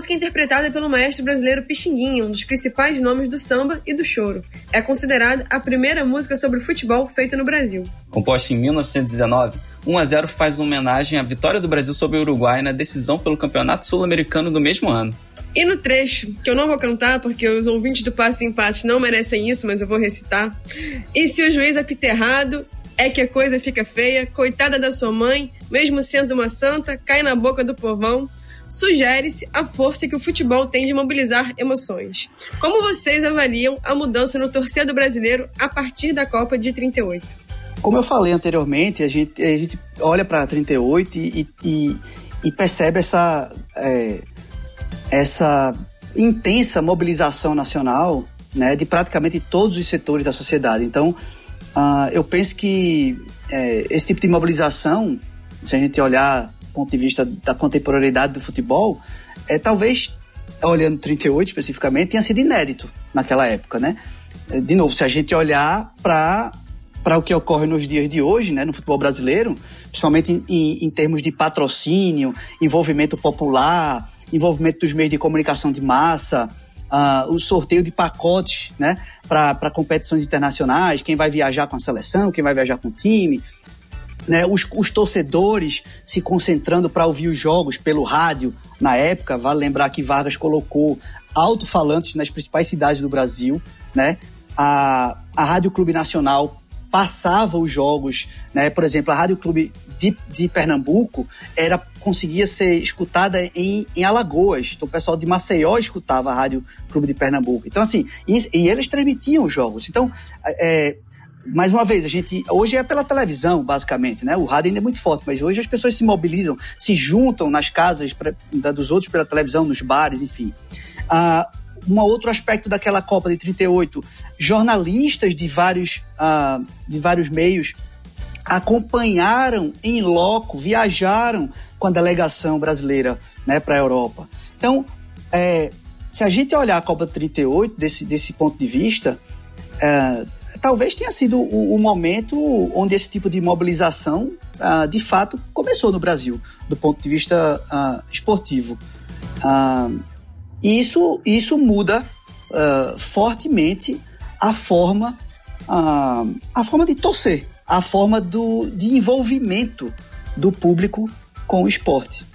Música é interpretada pelo maestro brasileiro Pixinguinha, um dos principais nomes do samba e do choro. É considerada a primeira música sobre futebol feita no Brasil. Composta em 1919, 1 a 0 faz homenagem à vitória do Brasil sobre o Uruguai na decisão pelo Campeonato Sul-Americano do mesmo ano. E no trecho, que eu não vou cantar porque os ouvintes do Passe em Passe não merecem isso, mas eu vou recitar. E se o juiz apita errado, é que a coisa fica feia, coitada da sua mãe, mesmo sendo uma santa, cai na boca do povão. Sugere-se a força que o futebol tem de mobilizar emoções. Como vocês avaliam a mudança no torcedor brasileiro a partir da Copa de 38? Como eu falei anteriormente, a gente, a gente olha para 38 e, e, e, percebe essa. É, essa intensa mobilização nacional né, de praticamente todos os setores da sociedade. Então, uh, eu penso que é, esse tipo de mobilização, se a gente olhar ponto de vista da contemporaneidade do futebol, é talvez, olhando 38 especificamente, tenha sido inédito naquela época, né? De novo, se a gente olhar para para o que ocorre nos dias de hoje, né, no futebol brasileiro, principalmente em, em, em termos de patrocínio, envolvimento popular, envolvimento dos meios de comunicação de massa, uh, o sorteio de pacotes né, para competições internacionais, quem vai viajar com a seleção, quem vai viajar com o time, né, os, os torcedores se concentrando para ouvir os jogos pelo rádio. Na época, vale lembrar que Vargas colocou alto-falantes nas principais cidades do Brasil, né? A, a Rádio Clube Nacional passava os jogos, né? Por exemplo, a Rádio Clube de, de Pernambuco era conseguia ser escutada em, em Alagoas. Então o pessoal de Maceió escutava a Rádio Clube de Pernambuco. Então, assim, e, e eles transmitiam os jogos. Então, é, mais uma vez, a gente. Hoje é pela televisão, basicamente, né? O rádio ainda é muito forte, mas hoje as pessoas se mobilizam, se juntam nas casas pra, dos outros pela televisão, nos bares, enfim. Ah, um outro aspecto daquela Copa de 38, jornalistas de vários, uh, de vários meios acompanharam em loco, viajaram com a delegação brasileira né, para a Europa. Então, é, se a gente olhar a Copa de 38 desse, desse ponto de vista, é, talvez tenha sido o, o, momento onde esse tipo de mobilização, uh, de fato, começou no Brasil, do ponto de vista uh, esportivo. Uh, e isso, isso muda fortemente a forma, a forma de torcer, a forma do, de envolvimento do público com o esporte.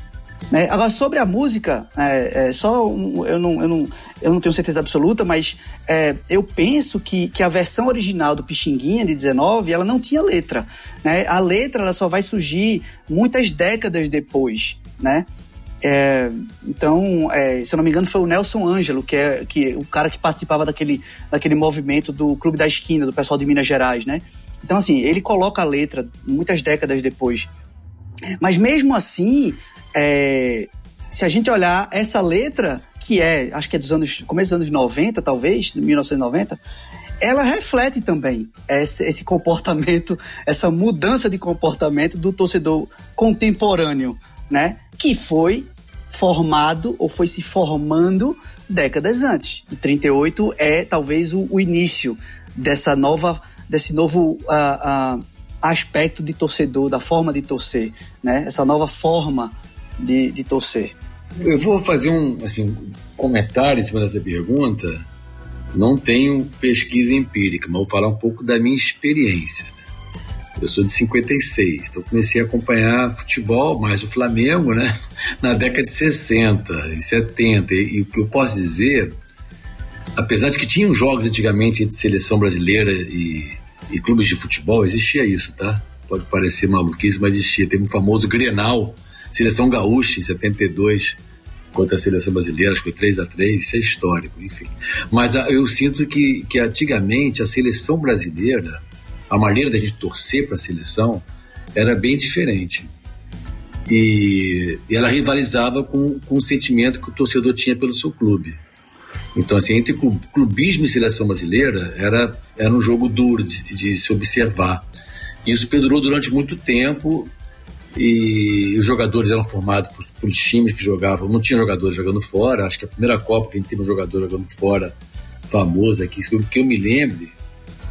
Né? Agora, sobre a música, é, é só um, eu, não, eu, não, eu não tenho certeza absoluta, mas é, eu penso que, que a versão original do Pixinguinha, de 19, ela não tinha letra. Né? A letra ela só vai surgir muitas décadas depois. Né? É, então, é, se eu não me engano, foi o Nelson Ângelo, que é que, o cara que participava daquele, daquele movimento do Clube da Esquina, do pessoal de Minas Gerais, né? Então, assim, ele coloca a letra muitas décadas depois. Mas mesmo assim, é, se a gente olhar essa letra, que é, acho que é dos anos, começo dos anos 90, talvez, de 1990, ela reflete também esse, esse comportamento, [LAUGHS] essa mudança de comportamento do torcedor contemporâneo, né? Que foi formado ou foi se formando décadas antes. E 38 é talvez o, o início dessa nova, desse novo uh, uh, aspecto de torcedor, da forma de torcer, né? Essa nova forma de, de torcer. Eu vou fazer um assim, comentário em cima dessa pergunta. Não tenho pesquisa empírica, mas vou falar um pouco da minha experiência. Eu sou de 56, então comecei a acompanhar futebol, mais o Flamengo, né? [LAUGHS] Na década de 60 e 70. E, o que eu posso dizer, apesar de que tinham jogos antigamente entre seleção brasileira e, e clubes de futebol, existia isso, tá? Pode parecer maluquice, mas existia. Teve um famoso Grenal, seleção gaúcha em 72 contra a seleção brasileira, acho que foi 3 a 3 isso é histórico, enfim. Mas a, eu sinto que, que antigamente a seleção brasileira a maneira da gente torcer para a seleção era bem diferente. E, e ela rivalizava com, com o sentimento que o torcedor tinha pelo seu clube. Então, assim, entre clubismo e seleção brasileira, era, era um jogo duro de, de se observar. Isso perdurou durante muito tempo e os jogadores eram formados por, por times que jogavam, não tinha jogadores jogando fora. Acho que a primeira Copa que a gente teve um jogador jogando fora famoso aqui, que eu me lembre,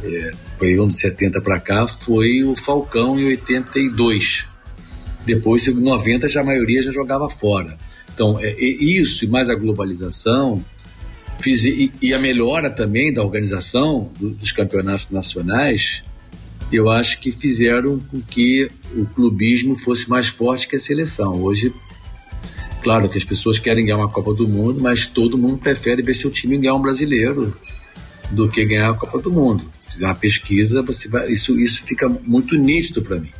é, período de 70 para cá, foi o Falcão em 82. Depois, em 90, já a maioria já jogava fora. Então, é, é isso e mais a globalização fiz, e, e, a melhora também da organização do, dos campeonatos nacionais, eu acho que fizeram com que o clubismo fosse mais forte que a seleção. Hoje, claro que as pessoas querem ganhar uma Copa do Mundo, mas todo mundo prefere ver seu time ganhar um brasileiro do que ganhar a Copa do Mundo. Se fizer uma pesquisa, você vai, isso, isso fica muito nítido para mim.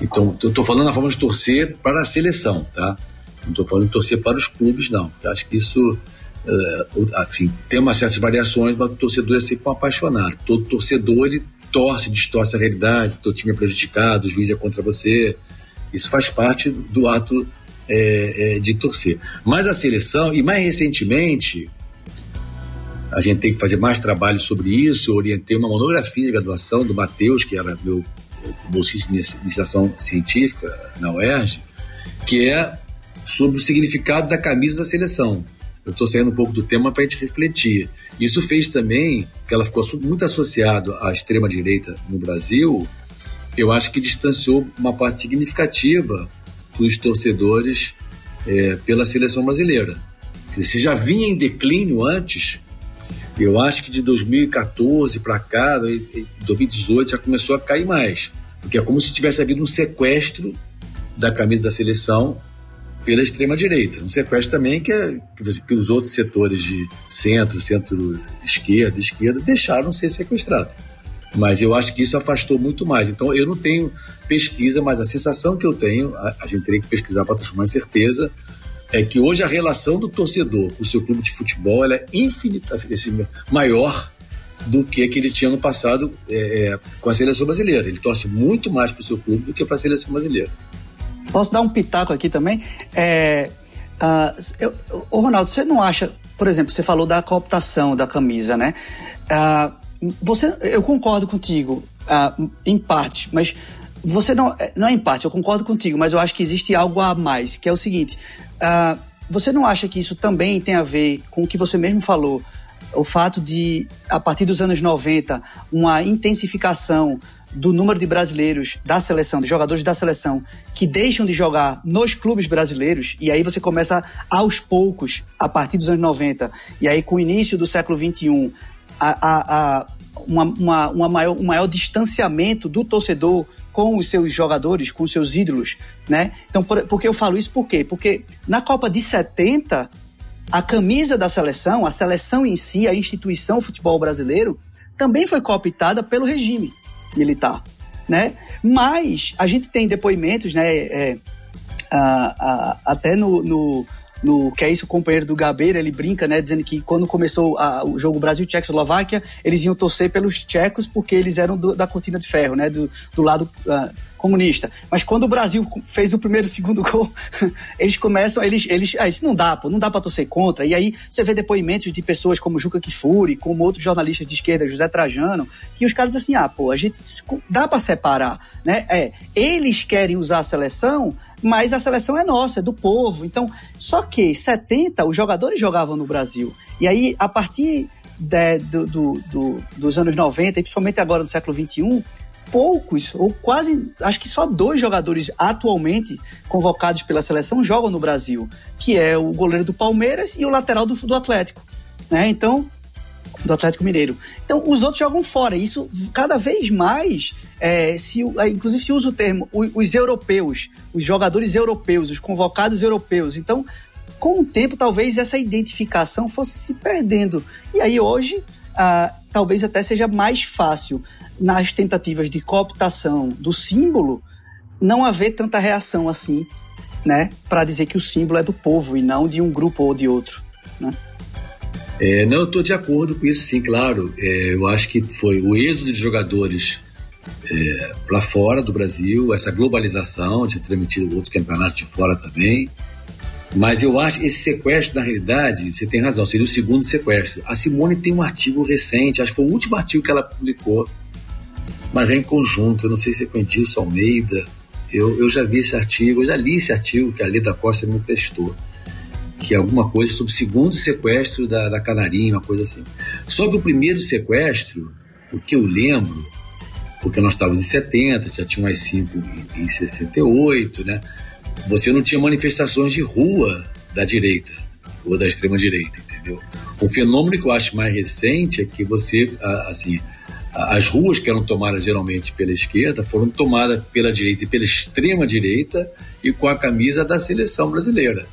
Então, eu estou falando na forma de torcer para a seleção, tá? Não estou falando de torcer para os clubes, não. Eu acho que isso, uh, enfim, tem umas certas variações, mas o torcedor é sempre um apaixonado. Todo torcedor, ele torce, distorce a realidade, teu time é prejudicado, o juiz é contra você. Isso faz parte do ato é, é, de torcer. Mas a seleção, e mais recentemente, a gente tem que fazer mais trabalho sobre isso. Eu orientei uma monografia de graduação do Matheus, que era meu bolsista de iniciação científica na UERJ, que é sobre o significado da camisa da seleção. Eu estou saindo um pouco do tema para a gente refletir. Isso fez também que ela ficou muito associada à extrema-direita no Brasil. Eu acho que distanciou uma parte significativa dos torcedores é, pela seleção brasileira. Se já vinha em declínio antes, eu acho que de 2014 para cá, 2018 já começou a cair mais, porque é como se tivesse havido um sequestro da camisa da seleção pela extrema-direita. Um sequestro também que, é, que os outros setores de centro, centro-esquerda, esquerda, deixaram ser sequestrados. Mas eu acho que isso afastou muito mais. Então eu não tenho pesquisa, mas a sensação que eu tenho, a, a gente teria que pesquisar para transformar em certeza, é que hoje a relação do torcedor com o seu clube de futebol é infinitamente maior do que que ele tinha no passado é, é, com a seleção brasileira. Ele torce muito mais para o seu clube do que para a seleção brasileira. Posso dar um pitaco aqui também? É, uh, eu, Ronaldo, você não acha, por exemplo, você falou da cooptação da camisa, né? Uh, você, eu concordo contigo uh, em parte, mas você não, é, não é em parte, eu concordo contigo, mas eu acho que existe algo a mais, que é o seguinte: uh, você não acha que isso também tem a ver com o que você mesmo falou? O fato de, a partir dos anos 90, uma intensificação do número de brasileiros da seleção, de jogadores da seleção, que deixam de jogar nos clubes brasileiros, e aí você começa aos poucos, a partir dos anos 90, e aí com o início do século XXI, a, a, a uma, uma, uma maior, um maior distanciamento do torcedor com os seus jogadores, com os seus ídolos, né? Então, por, eu falo isso? Por quê? Porque na Copa de 70, a camisa da seleção, a seleção em si, a instituição futebol brasileiro, também foi cooptada pelo regime militar, né? Mas a gente tem depoimentos, né? É, a, a, até no, no, no que é isso, o companheiro do Gabeira, ele brinca, né, dizendo que quando começou a, o jogo Brasil-Tchecoslováquia, eles iam torcer pelos tchecos porque eles eram do, da cortina de ferro, né, do, do lado uh, comunista. Mas quando o Brasil fez o primeiro e segundo gol, [LAUGHS] eles começam, eles, eles, ah, isso não dá, pô, não dá para torcer contra. E aí você vê depoimentos de pessoas como Juca Kifuri, como outro jornalista de esquerda, José Trajano, que os caras dizem assim, ah, pô, a gente dá para separar, né? É, eles querem usar a seleção, mas a seleção é nossa, é do povo. Então, só que 70 os jogadores jogavam no Brasil. E aí, a partir de, do, do, do, dos anos 90, e principalmente agora do século 21, poucos, ou quase, acho que só dois jogadores atualmente convocados pela seleção jogam no Brasil, que é o goleiro do Palmeiras e o lateral do, do Atlético. Né? Então, do Atlético Mineiro. Então, os outros jogam fora. Isso cada vez mais, é, se, é, inclusive se usa o termo, os, os europeus, os jogadores europeus, os convocados europeus. Então, com o tempo, talvez essa identificação fosse se perdendo. E aí, hoje, ah, talvez até seja mais fácil nas tentativas de cooptação do símbolo não haver tanta reação assim, né, para dizer que o símbolo é do povo e não de um grupo ou de outro, né? É, não, eu estou de acordo com isso, sim, claro. É, eu acho que foi o êxodo de jogadores é, para fora do Brasil, essa globalização de transmitir outros campeonatos de fora também. Mas eu acho esse sequestro, na realidade, você tem razão, seria o segundo sequestro. A Simone tem um artigo recente, acho que foi o último artigo que ela publicou, mas é em conjunto. Eu não sei se é com Edilson Almeida. Eu, eu já vi esse artigo, eu já li esse artigo que a Leda Costa me prestou, que é alguma coisa sobre o segundo sequestro da, da Canarinha, uma coisa assim. Só que o primeiro sequestro, o que eu lembro, porque nós estávamos em 70, já tinha mais cinco em, em 68, né? Você não tinha manifestações de rua da direita ou da extrema direita, entendeu? O fenômeno que eu acho mais recente é que você, assim, as ruas que eram tomadas geralmente pela esquerda foram tomadas pela direita e pela extrema direita e com a camisa da seleção brasileira.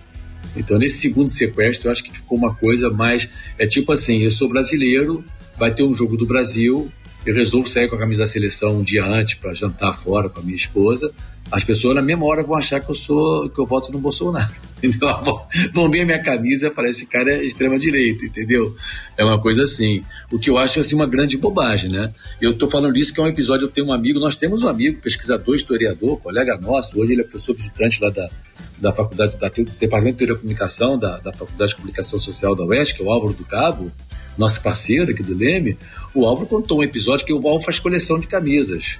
Então, nesse segundo sequestro, eu acho que ficou uma coisa mais. É tipo assim: eu sou brasileiro, vai ter um jogo do Brasil, eu resolvo sair com a camisa da seleção um dia antes para jantar fora com a minha esposa, as pessoas na mesma hora vão achar que eu sou que eu voto no Bolsonaro. Entendeu? [LAUGHS] Vão ver a minha camisa e falar esse cara é extrema direita, entendeu? É uma coisa assim. O que eu acho assim uma grande bobagem, né? Eu estou falando isso que é um episódio, eu tenho um amigo, nós temos um amigo, pesquisador, historiador, colega nosso, hoje ele é professor visitante lá da, da faculdade, da, do Departamento de Comunicação da, da Faculdade de Comunicação Social da UESC, que é o Álvaro do Cabo, nosso parceiro aqui do Leme, o Álvaro contou um episódio que o Álvaro faz coleção de camisas.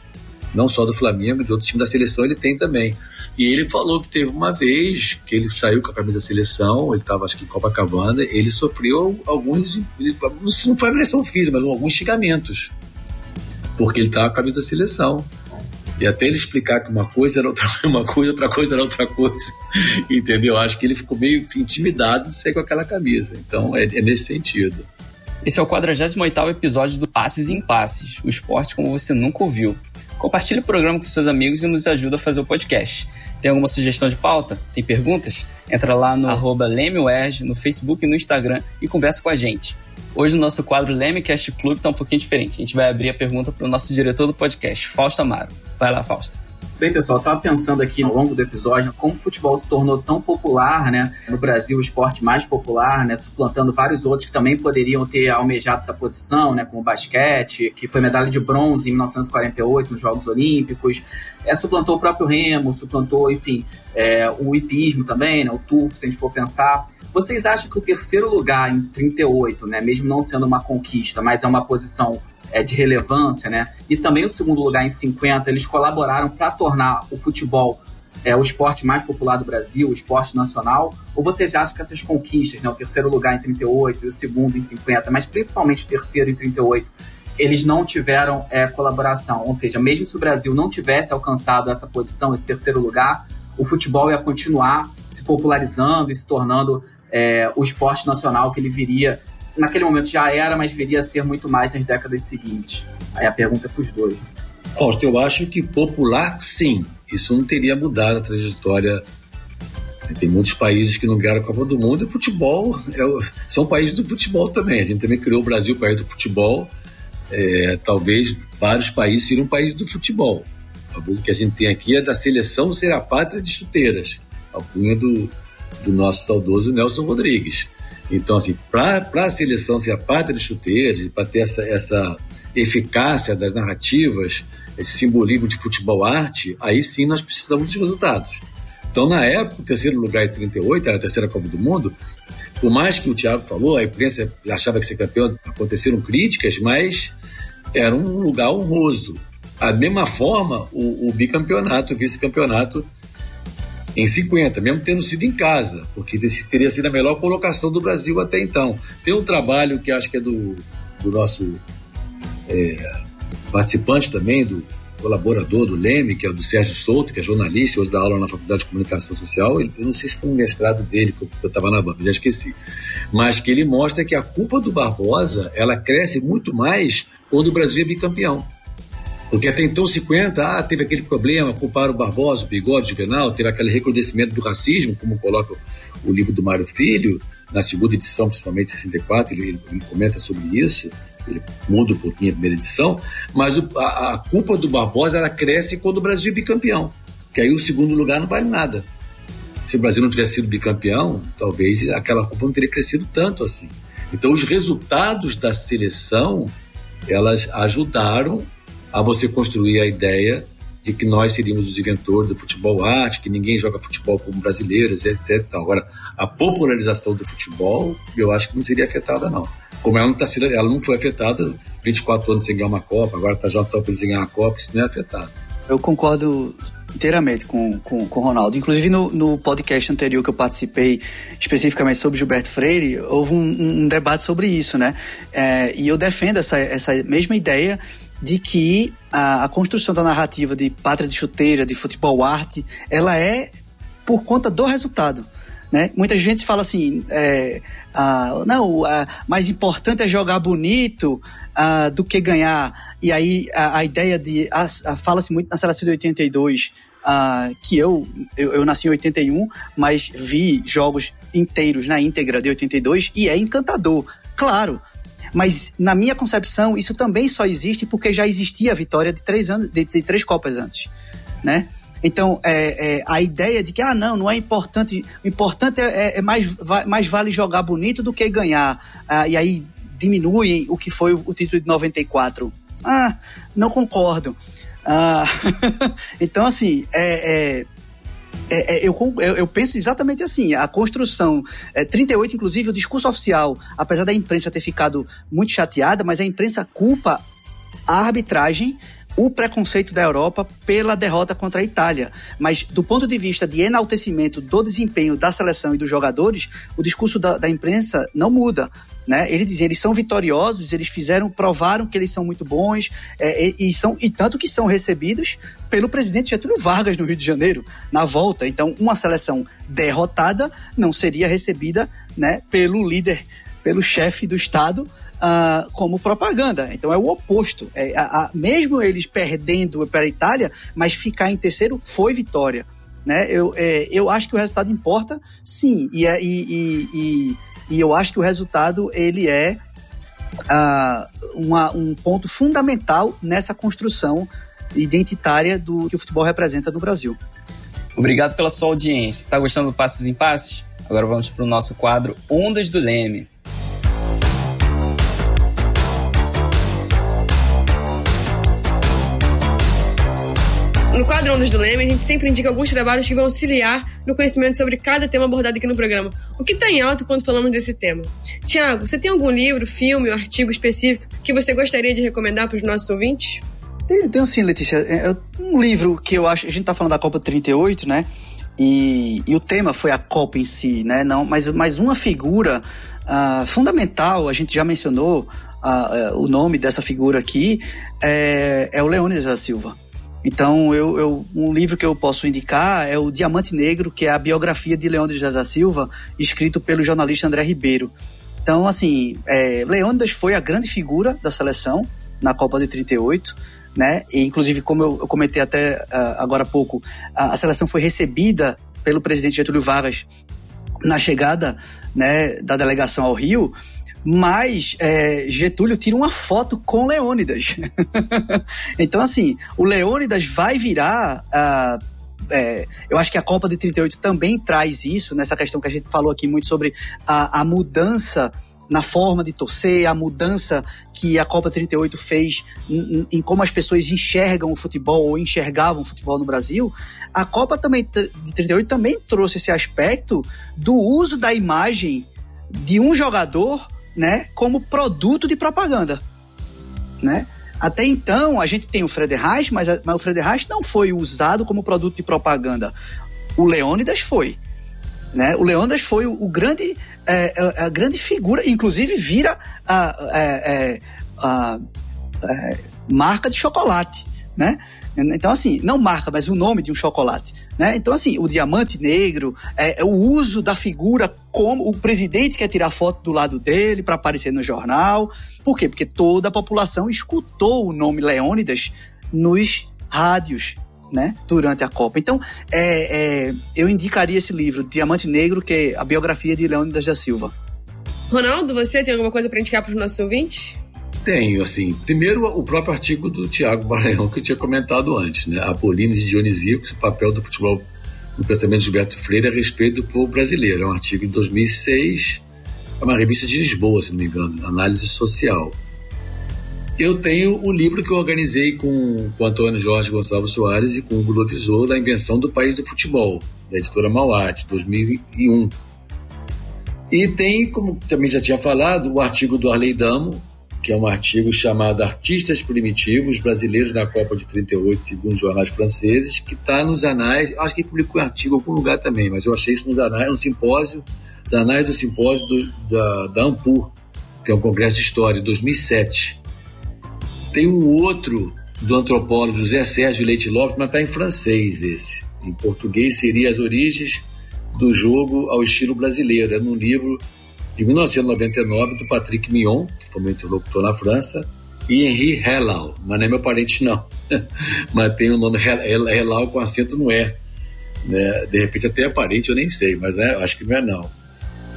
Não só do Flamengo, de outros times da seleção ele tem também. E ele falou que teve uma vez que ele saiu com a camisa da seleção, ele estava acho que em Copacabana, ele sofreu alguns, ele, não foi agressão física, mas alguns xingamentos. Porque ele estava com a camisa da seleção. E até ele explicar que uma coisa era outra, [LAUGHS] uma coisa, outra coisa era outra coisa. [LAUGHS] Entendeu? Acho que ele ficou meio intimidado de sair com aquela camisa. Então é, é nesse sentido. Esse é o 48º episódio do Passes em Passes, o esporte como você nunca ouviu. Compartilhe o programa com seus amigos e nos ajuda a fazer o podcast. Tem alguma sugestão de pauta? Tem perguntas? Entra lá no arroba no Facebook e no Instagram e conversa com a gente. Hoje o nosso quadro Lemecast Club está um pouquinho diferente. A gente vai abrir a pergunta para o nosso diretor do podcast, Fausto Amaro. Vai lá, Fausto. Bem, pessoal, estava pensando aqui ao longo do episódio como o futebol se tornou tão popular, né? No Brasil, o esporte mais popular, né? Suplantando vários outros que também poderiam ter almejado essa posição, né? Como o basquete, que foi medalha de bronze em 1948 nos Jogos Olímpicos. É, suplantou o próprio remo, suplantou, enfim, é, o hipismo também, né? O turf, se a gente for pensar. Vocês acham que o terceiro lugar em 38, né? Mesmo não sendo uma conquista, mas é uma posição é, de relevância, né? E também o segundo lugar em 50, eles colaboraram para tornar o futebol é, o esporte mais popular do Brasil, o esporte nacional? Ou vocês acham que essas conquistas, né, o terceiro lugar em 38 e o segundo em 50, mas principalmente o terceiro em 38, eles não tiveram é, colaboração? Ou seja, mesmo se o Brasil não tivesse alcançado essa posição, esse terceiro lugar, o futebol ia continuar se popularizando e se tornando é, o esporte nacional que ele viria naquele momento já era, mas viria a ser muito mais nas décadas seguintes? Aí a pergunta é para os dois. Fausto, eu acho que popular, sim. Isso não teria mudado a trajetória. Tem muitos países que não ganharam a Copa do Mundo e futebol é, são países do futebol também. A gente também criou o Brasil país do futebol. É, talvez vários países seriam um país do futebol. O que a gente tem aqui é da seleção ser a pátria de chuteiras, a cunha do, do nosso saudoso Nelson Rodrigues. Então, assim, para a seleção ser a pátria de chuteiros, para ter essa, essa eficácia das narrativas, esse simbolismo de futebol arte, aí sim nós precisamos de resultados. Então, na época, o terceiro lugar em 38, era a terceira Copa do Mundo, por mais que o Thiago falou, a imprensa achava que ser campeão, aconteceram críticas, mas era um lugar honroso. Da mesma forma, o, o bicampeonato, o vice-campeonato em 50, mesmo tendo sido em casa, porque teria sido a melhor colocação do Brasil até então. Tem um trabalho que acho que é do, do nosso é, participante também, do colaborador do Leme, que é o do Sérgio Souto, que é jornalista, hoje dá aula na Faculdade de Comunicação Social. Eu não sei se foi um mestrado dele, que eu estava na banca, já esqueci. Mas que ele mostra que a culpa do Barbosa ela cresce muito mais quando o Brasil é bicampeão. Porque até então 50, ah, teve aquele problema, culparam o Barbosa, o Bigode, Juvenal, teve aquele recrudescimento do racismo, como coloca o livro do Mário Filho, na segunda edição, principalmente 64, ele, ele comenta sobre isso, ele muda um pouquinho a primeira edição, mas o, a, a, culpa do Barbosa ela cresce quando o Brasil é bicampeão, que aí o segundo lugar não vale nada. Se o Brasil não tivesse sido bicampeão, talvez aquela culpa não teria crescido tanto assim. Então os resultados da seleção elas ajudaram a você construir a ideia de que nós seríamos os inventores do futebol arte, que ninguém joga futebol como brasileiros, etc. Então, agora, a popularização do futebol, eu acho que não seria afetada, não. Como ela não, tá, ela não foi afetada 24 anos sem ganhar uma Copa, agora está já top sem ganhar uma Copa, isso não é afetado. Eu concordo inteiramente com, com, com o Ronaldo. Inclusive, no, no podcast anterior que eu participei, especificamente sobre Gilberto Freire, houve um, um debate sobre isso, né? É, e eu defendo essa, essa mesma ideia de que a, a, construção da narrativa de pátria de chuteira, de futebol arte, ela é por conta do resultado. Né? Muita gente fala assim, é, ah, não, ah, mais importante é jogar bonito ah, do que ganhar. E aí a, a ideia de. Fala-se muito na seleção de 82, ah, que eu, eu, eu nasci em 81, mas vi jogos inteiros na íntegra de 82 e é encantador. Claro, mas na minha concepção, isso também só existe porque já existia a vitória de três, anos, de, de três Copas antes, né? Então, é, é, a ideia de que, ah, não, não é importante, o importante é, é, é mais, mais vale jogar bonito do que ganhar. Ah, e aí diminui o que foi o título de 94. Ah, não concordo. Ah, [LAUGHS] então, assim, é, é é, é, eu, eu, eu, penso exatamente assim. A construção. É, 38, inclusive, o discurso oficial, apesar da imprensa ter ficado muito chateada, mas a imprensa culpa a arbitragem o preconceito da Europa pela derrota contra a Itália. Mas, do ponto de vista de enaltecimento do desempenho da seleção e dos jogadores, o discurso da, da imprensa não muda. Né? Ele dizia, eles são vitoriosos, eles fizeram, provaram que eles são muito bons, é, e, e, são, e tanto que são recebidos pelo presidente Getúlio Vargas no Rio de Janeiro, na volta. Então, uma seleção derrotada não seria recebida né, pelo líder, pelo chefe do Estado, uh, como propaganda. Então é o oposto. É, a, a, mesmo eles perdendo para a Itália, mas ficar em terceiro foi vitória. Né? Eu, é, eu acho que o resultado importa, sim, e, é, e, e, e, eu acho que o resultado ele é uh, uma, um ponto fundamental nessa construção identitária do que o futebol representa no Brasil. Obrigado pela sua audiência. Tá gostando do Passes em Passes? Agora vamos para o nosso quadro Ondas do Leme. No quadro Ondas do Leme, a gente sempre indica alguns trabalhos que vão auxiliar no conhecimento sobre cada tema abordado aqui no programa. O que está em alta quando falamos desse tema? Tiago, você tem algum livro, filme ou artigo específico que você gostaria de recomendar para os nossos ouvintes? Tem, tem sim, Letícia. É, é um livro que eu acho. A gente está falando da Copa 38, né? E, e, o tema foi a Copa em si, né? Não, mas, mas uma figura uh, fundamental, a gente já mencionou uh, uh, o nome dessa figura aqui, é, é o Leônidas da Silva. Então, eu, eu, um livro que eu posso indicar é o Diamante Negro, que é a biografia de Leônidas da Silva, escrito pelo jornalista André Ribeiro. Então, assim, é, Leônidas foi a grande figura da seleção na Copa de 38, né? E, inclusive, como eu, eu comentei até uh, agora há pouco, a, a seleção foi recebida pelo presidente Getúlio Vargas na chegada né, da delegação ao Rio, mas é, Getúlio tira uma foto com Leônidas. [LAUGHS] então, assim, o Leônidas vai virar. É, eu acho que a Copa de 38 também traz isso, nessa questão que a gente falou aqui muito sobre a, a mudança na forma de torcer, a mudança que a Copa 38 fez em, em, como as pessoas enxergam o futebol ou enxergavam o futebol no Brasil, a Copa também de 38 também trouxe esse aspecto do uso da imagem de um jogador né, como produto de propaganda, né? Até então, a gente tem o Frederich, mas, mas o Frederich não foi usado como produto de propaganda. O Leônidas foi. Né? O Leônidas foi o, o grande, é, é a grande figura, inclusive vira a, é, é, a, a, a marca de chocolate. Né? Então, assim, não marca, mas o nome de um chocolate. Né? Então, assim, o diamante negro, é, é o uso da figura como o presidente quer tirar foto do lado dele para aparecer no jornal. Por quê? Porque toda a população escutou o nome Leônidas nos rádios. Né, durante a Copa. Então, é, é, eu indicaria esse livro, Diamante Negro, que é a biografia de Leônidas da Silva. Ronaldo, você tem alguma coisa para indicar para os nossos ouvintes? Tenho, assim. Primeiro, o próprio artigo do Tiago Baraião que eu tinha comentado antes, né? Apolines e Dionisíacos, o papel do futebol no pensamento de Gilberto Freire a respeito do povo brasileiro. É um artigo de 2006, é uma revista de Lisboa, se não me engano, Análise Social. Eu tenho o livro que eu organizei com, com Antônio Jorge Gonçalves Soares e com Hugo Visor, da Invenção do País do Futebol, da editora Mauá, de 2001. E tem, como também já tinha falado, o artigo do Arley Damo, que é um artigo chamado Artistas Primitivos Brasileiros na Copa de 38, segundo jornais franceses, que está nos anais, acho que ele publicou um artigo em algum lugar também, mas eu achei isso nos anais, no simpósio, os anais do simpósio do, da, da Ampur, que é um congresso de história de 2007. Tem um outro do antropólogo José Sérgio Leite Lopes, mas está em francês esse. Em português seria As Origens do jogo ao estilo brasileiro. É num livro de 1999 do Patrick Mion, que foi meu interlocutor na França, e Henri Hellau, mas não é meu parente não, [LAUGHS] mas tem o nome Hellau com acento no E. Né? De repente até é parente, eu nem sei, mas né, acho que não é não.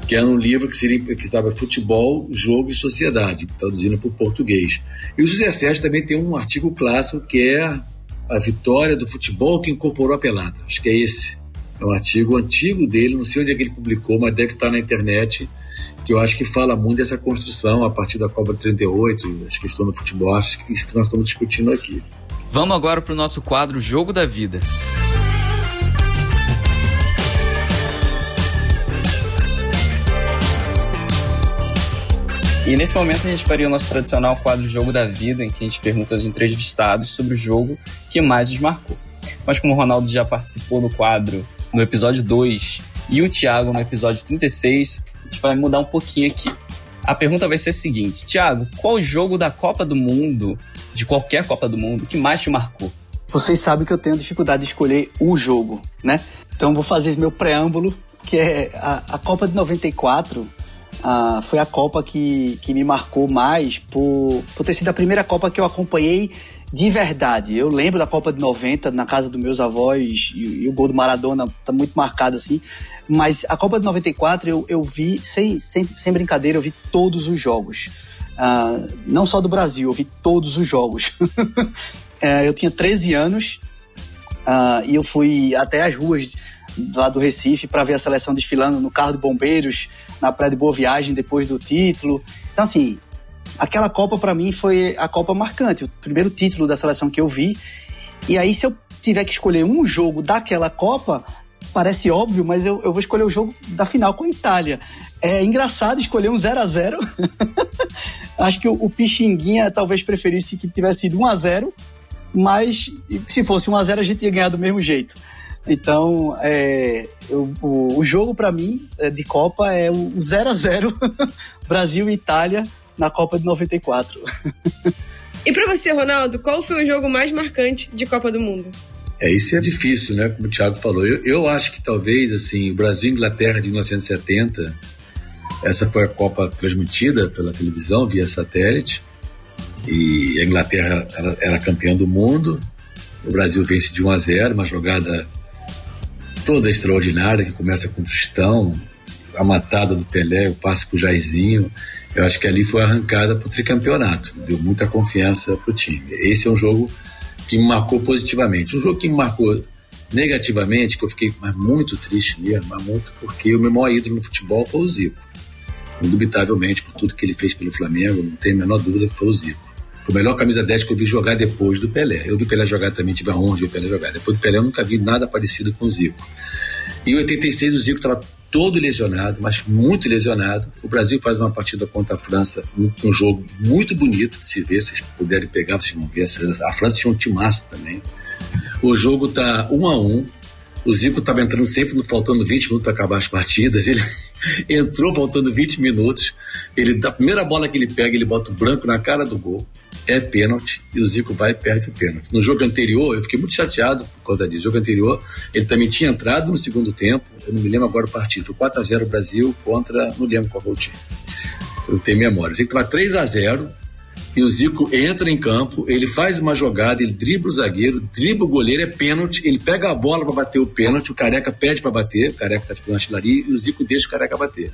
Que é um livro que seria que estava futebol, jogo e sociedade, traduzindo para o português. E o José Sérgio também tem um artigo clássico que é a vitória do futebol que incorporou a pelada. Acho que é esse. É um artigo antigo dele, não sei onde é que ele publicou, mas deve estar na internet que eu acho que fala muito dessa construção a partir da Copa 38, as questões do futebol, acho que isso que nós estamos discutindo aqui. Vamos agora para o nosso quadro Jogo da Vida. E nesse momento a gente faria o nosso tradicional quadro Jogo da Vida, em que a gente pergunta aos entrevistados sobre o jogo que mais os marcou. Mas como o Ronaldo já participou do quadro no episódio 2 e o Thiago no episódio 36, a gente vai mudar um pouquinho aqui. A pergunta vai ser a seguinte: Thiago, qual jogo da Copa do Mundo, de qualquer Copa do Mundo, que mais te marcou? Vocês sabem que eu tenho dificuldade de escolher o jogo, né? Então vou fazer meu preâmbulo, que é a, a Copa de 94. Uh, foi a Copa que, que me marcou mais por, por ter sido a primeira Copa que eu acompanhei de verdade. Eu lembro da Copa de 90 na casa dos meus avós e, e o gol do Maradona tá muito marcado assim. Mas a Copa de 94 eu, eu vi, sem, sem, sem brincadeira, eu vi todos os jogos. Uh, não só do Brasil, eu vi todos os jogos. uh, [LAUGHS] eu tinha 13 anos uh, e eu fui até as ruas lá do Recife para ver a seleção desfilando no carro de bombeiros, na Praia de Boa Viagem depois do título. Então, assim, aquela Copa para mim foi a Copa marcante, o primeiro título da seleção que eu vi. E aí, se eu tiver que escolher um jogo daquela Copa, parece óbvio, mas eu, eu vou escolher o jogo da final com a Itália. É engraçado escolher um 0 a 0 [LAUGHS] Acho que o, o Pixinguinha talvez preferisse que tivesse sido 1 a 0 mas se fosse 1 a 0 a gente ia ganhar do mesmo jeito. Então, é, eu, o, o, jogo para mim é, de Copa é o 0 a 0 [LAUGHS] Brasil e Itália na Copa de 94. e para você, Ronaldo, qual foi o jogo mais marcante de Copa do Mundo? É, isso é difícil, né? Como o Thiago falou. Eu, eu acho que talvez, assim, o Brasil e Inglaterra de 1970, essa foi a Copa transmitida pela televisão via satélite. E a Inglaterra era, era campeã do mundo. O Brasil vence de 1 a 0, uma jogada toda extraordinária que começa com o Tostão, a matada do Pelé, o passe pro Jairzinho. Eu acho que ali foi arrancada pro tricampeonato. Deu muita confiança pro time. Esse é um jogo que me marcou positivamente. Um jogo que me marcou negativamente, que eu fiquei muito triste mesmo, mas muito porque o meu maior ídolo no futebol foi o Zico. Indubitavelmente, por tudo que ele fez pelo Flamengo, não tem a menor dúvida que foi o Zico. Foi a melhor camisa 10 que eu vi jogar depois do Pelé. Eu vi o Pelé jogar também, tive a honra de ver o Pelé jogar. Depois do Pelé eu nunca vi nada parecido com o Zico. Em 86 o Zico estava todo lesionado, mas muito lesionado. O Brasil faz uma partida contra a França, um, um jogo muito bonito de se ver, se vocês puderem pegar, vocês vão ver. A França tinha um timaço também. O jogo tá um a um. O Zico estava entrando sempre faltando 20 minutos para acabar as partidas. Ele [LAUGHS] entrou faltando 20 minutos. Ele, da primeira bola que ele pega, ele bota o branco na cara do gol é pênalti e o Zico vai e perde o pênalti. No jogo anterior, eu fiquei muito chateado por conta disso. No jogo anterior, ele também tinha entrado no segundo tempo, eu não me lembro agora o partido, foi 4x0 Brasil contra, não lembro qual foi o time. Eu tenho memória. Eu que estava 3x0 e o Zico entra em campo, ele faz uma jogada, ele dribla o zagueiro, dribla o goleiro, é pênalti, ele pega a bola para bater o pênalti, o Careca pede para bater, o Careca está tipo na artilharia e o Zico deixa o Careca bater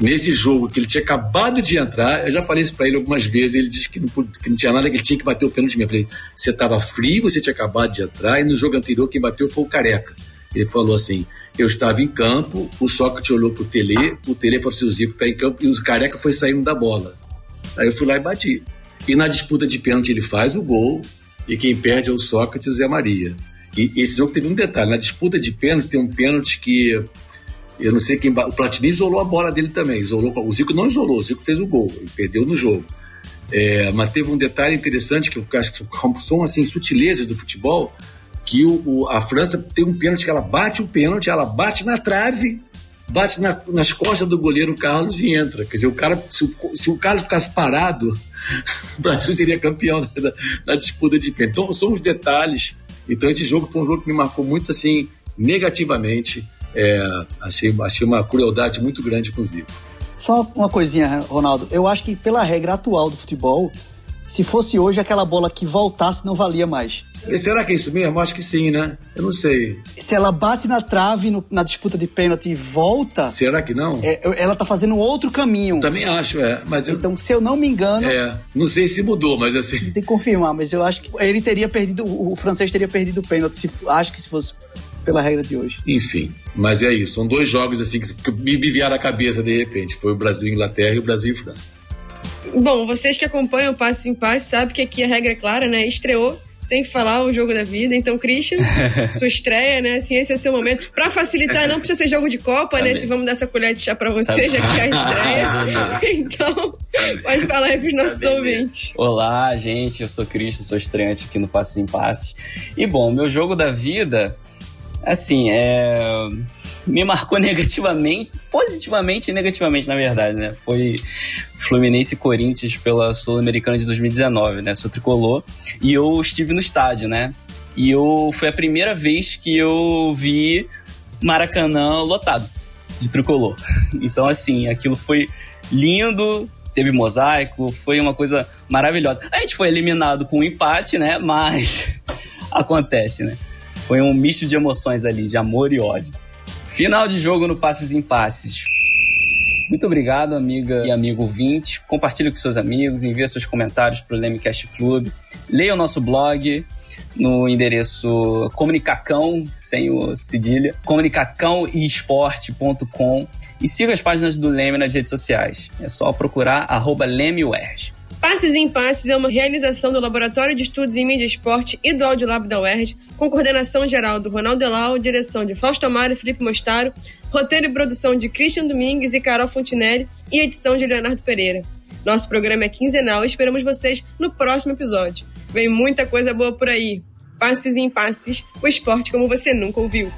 nesse jogo que ele tinha acabado de entrar, eu já falei isso para ele algumas vezes, ele disse que não, que não, tinha nada, que ele tinha que bater o pênalti mesmo. Eu falei, você estava frio, você tinha acabado de entrar, e no jogo anterior quem bateu foi o Careca. Ele falou assim, eu estava em campo, o Sócrates olhou pro Tele, o Tele falou assim, o Zico tá em campo, e o Careca foi saindo da bola. Aí eu fui lá e bati. E na disputa de pênalti ele faz o gol, e quem perde é o Sócrates e o Zé Maria. E esse jogo teve um detalhe, na disputa de pênalti tem um pênalti que eu não sei quem. O Platini isolou a bola dele também. Isolou, o Zico não isolou, o Zico fez o gol, ele perdeu no jogo. É, mas teve um detalhe interessante que eu acho que são assim sutilezas do futebol que o, o, a França tem um pênalti que ela bate o pênalti, ela bate na trave, bate na, nas costas do goleiro Carlos e entra. Quer dizer, o cara, se o, se o Carlos ficasse parado, [LAUGHS] o Brasil seria campeão da, da disputa de pênalti. Então são os detalhes. Então esse jogo foi um jogo que me marcou muito assim negativamente É, achei, achei uma crueldade muito grande com o Zico. Só uma coisinha, Ronaldo. Eu acho que pela regra atual do futebol, se fosse hoje, aquela bola que voltasse não valia mais. E será que é isso mesmo? Acho que sim, né? Eu não sei. Se ela bate na trave no, na disputa de pênalti e volta. Será que não? É, ela tá fazendo outro caminho. Também acho, é. Mas eu... Então, se eu não me engano. É, não sei se mudou, mas assim. Tem que confirmar, mas eu acho que ele teria perdido. O francês teria perdido o pênalti. Se, acho que se fosse pela regra de hoje. Enfim, mas é isso. São dois jogos assim que me vieram à cabeça de repente. Foi o Brasil e Inglaterra e o Brasil e França. Bom, vocês que acompanham o Passe em Passe sabem que aqui a regra é clara, né? Estreou, tem que falar o jogo da vida. Então, Christian, [LAUGHS] sua estreia, né? Assim, esse é o seu momento. Pra facilitar, não precisa ser jogo de Copa, tá né? Se vamos dar essa colher de chá pra você, tá já que é a estreia. [LAUGHS] então, pode falar aí pros nossos tá ouvintes. Olá, gente. Eu sou Christian, sou estreante aqui no Passe em Passe. E, bom, meu jogo da vida assim, é, me marcou [LAUGHS] negativamente, positivamente e negativamente, na verdade, né? Foi Fluminense e Corinthians pela Sul-Americana de 2019, né? Sou tricolor. E eu estive no estádio, né? E eu, foi a primeira vez que eu vi Maracanã lotado de tricolor. [LAUGHS] Então, assim, aquilo foi lindo, teve mosaico, foi uma coisa maravilhosa. A gente foi eliminado com um empate, né? Mas [LAUGHS] acontece, né? Foi um misto de emoções ali, de amor e ódio. Final de jogo no Passes em Passes. Muito obrigado, amiga e amigo ouvinte. Compartilhe com seus amigos, envie seus comentários para o Lemecast Club. Leia o nosso blog no endereço comunicacão, sem o cedilha, comunicacãoesporte.com e siga as páginas do Leme nas redes sociais. É só procurar arroba. Passes em Passes é uma realização do Laboratório de Estudos em Mídia e Esporte e do Audiolab da UERJ, com coordenação geral do Ronaldo Delau, direção de Fausto Amaro e Felipe Mostaro, roteiro e produção de Christian Domingues e Carol Fontinelli e edição de Leonardo Pereira. Nosso programa é quinzenal e esperamos vocês no próximo episódio. Vem muita coisa boa por aí. Passes em Passes, o esporte como você nunca ouviu.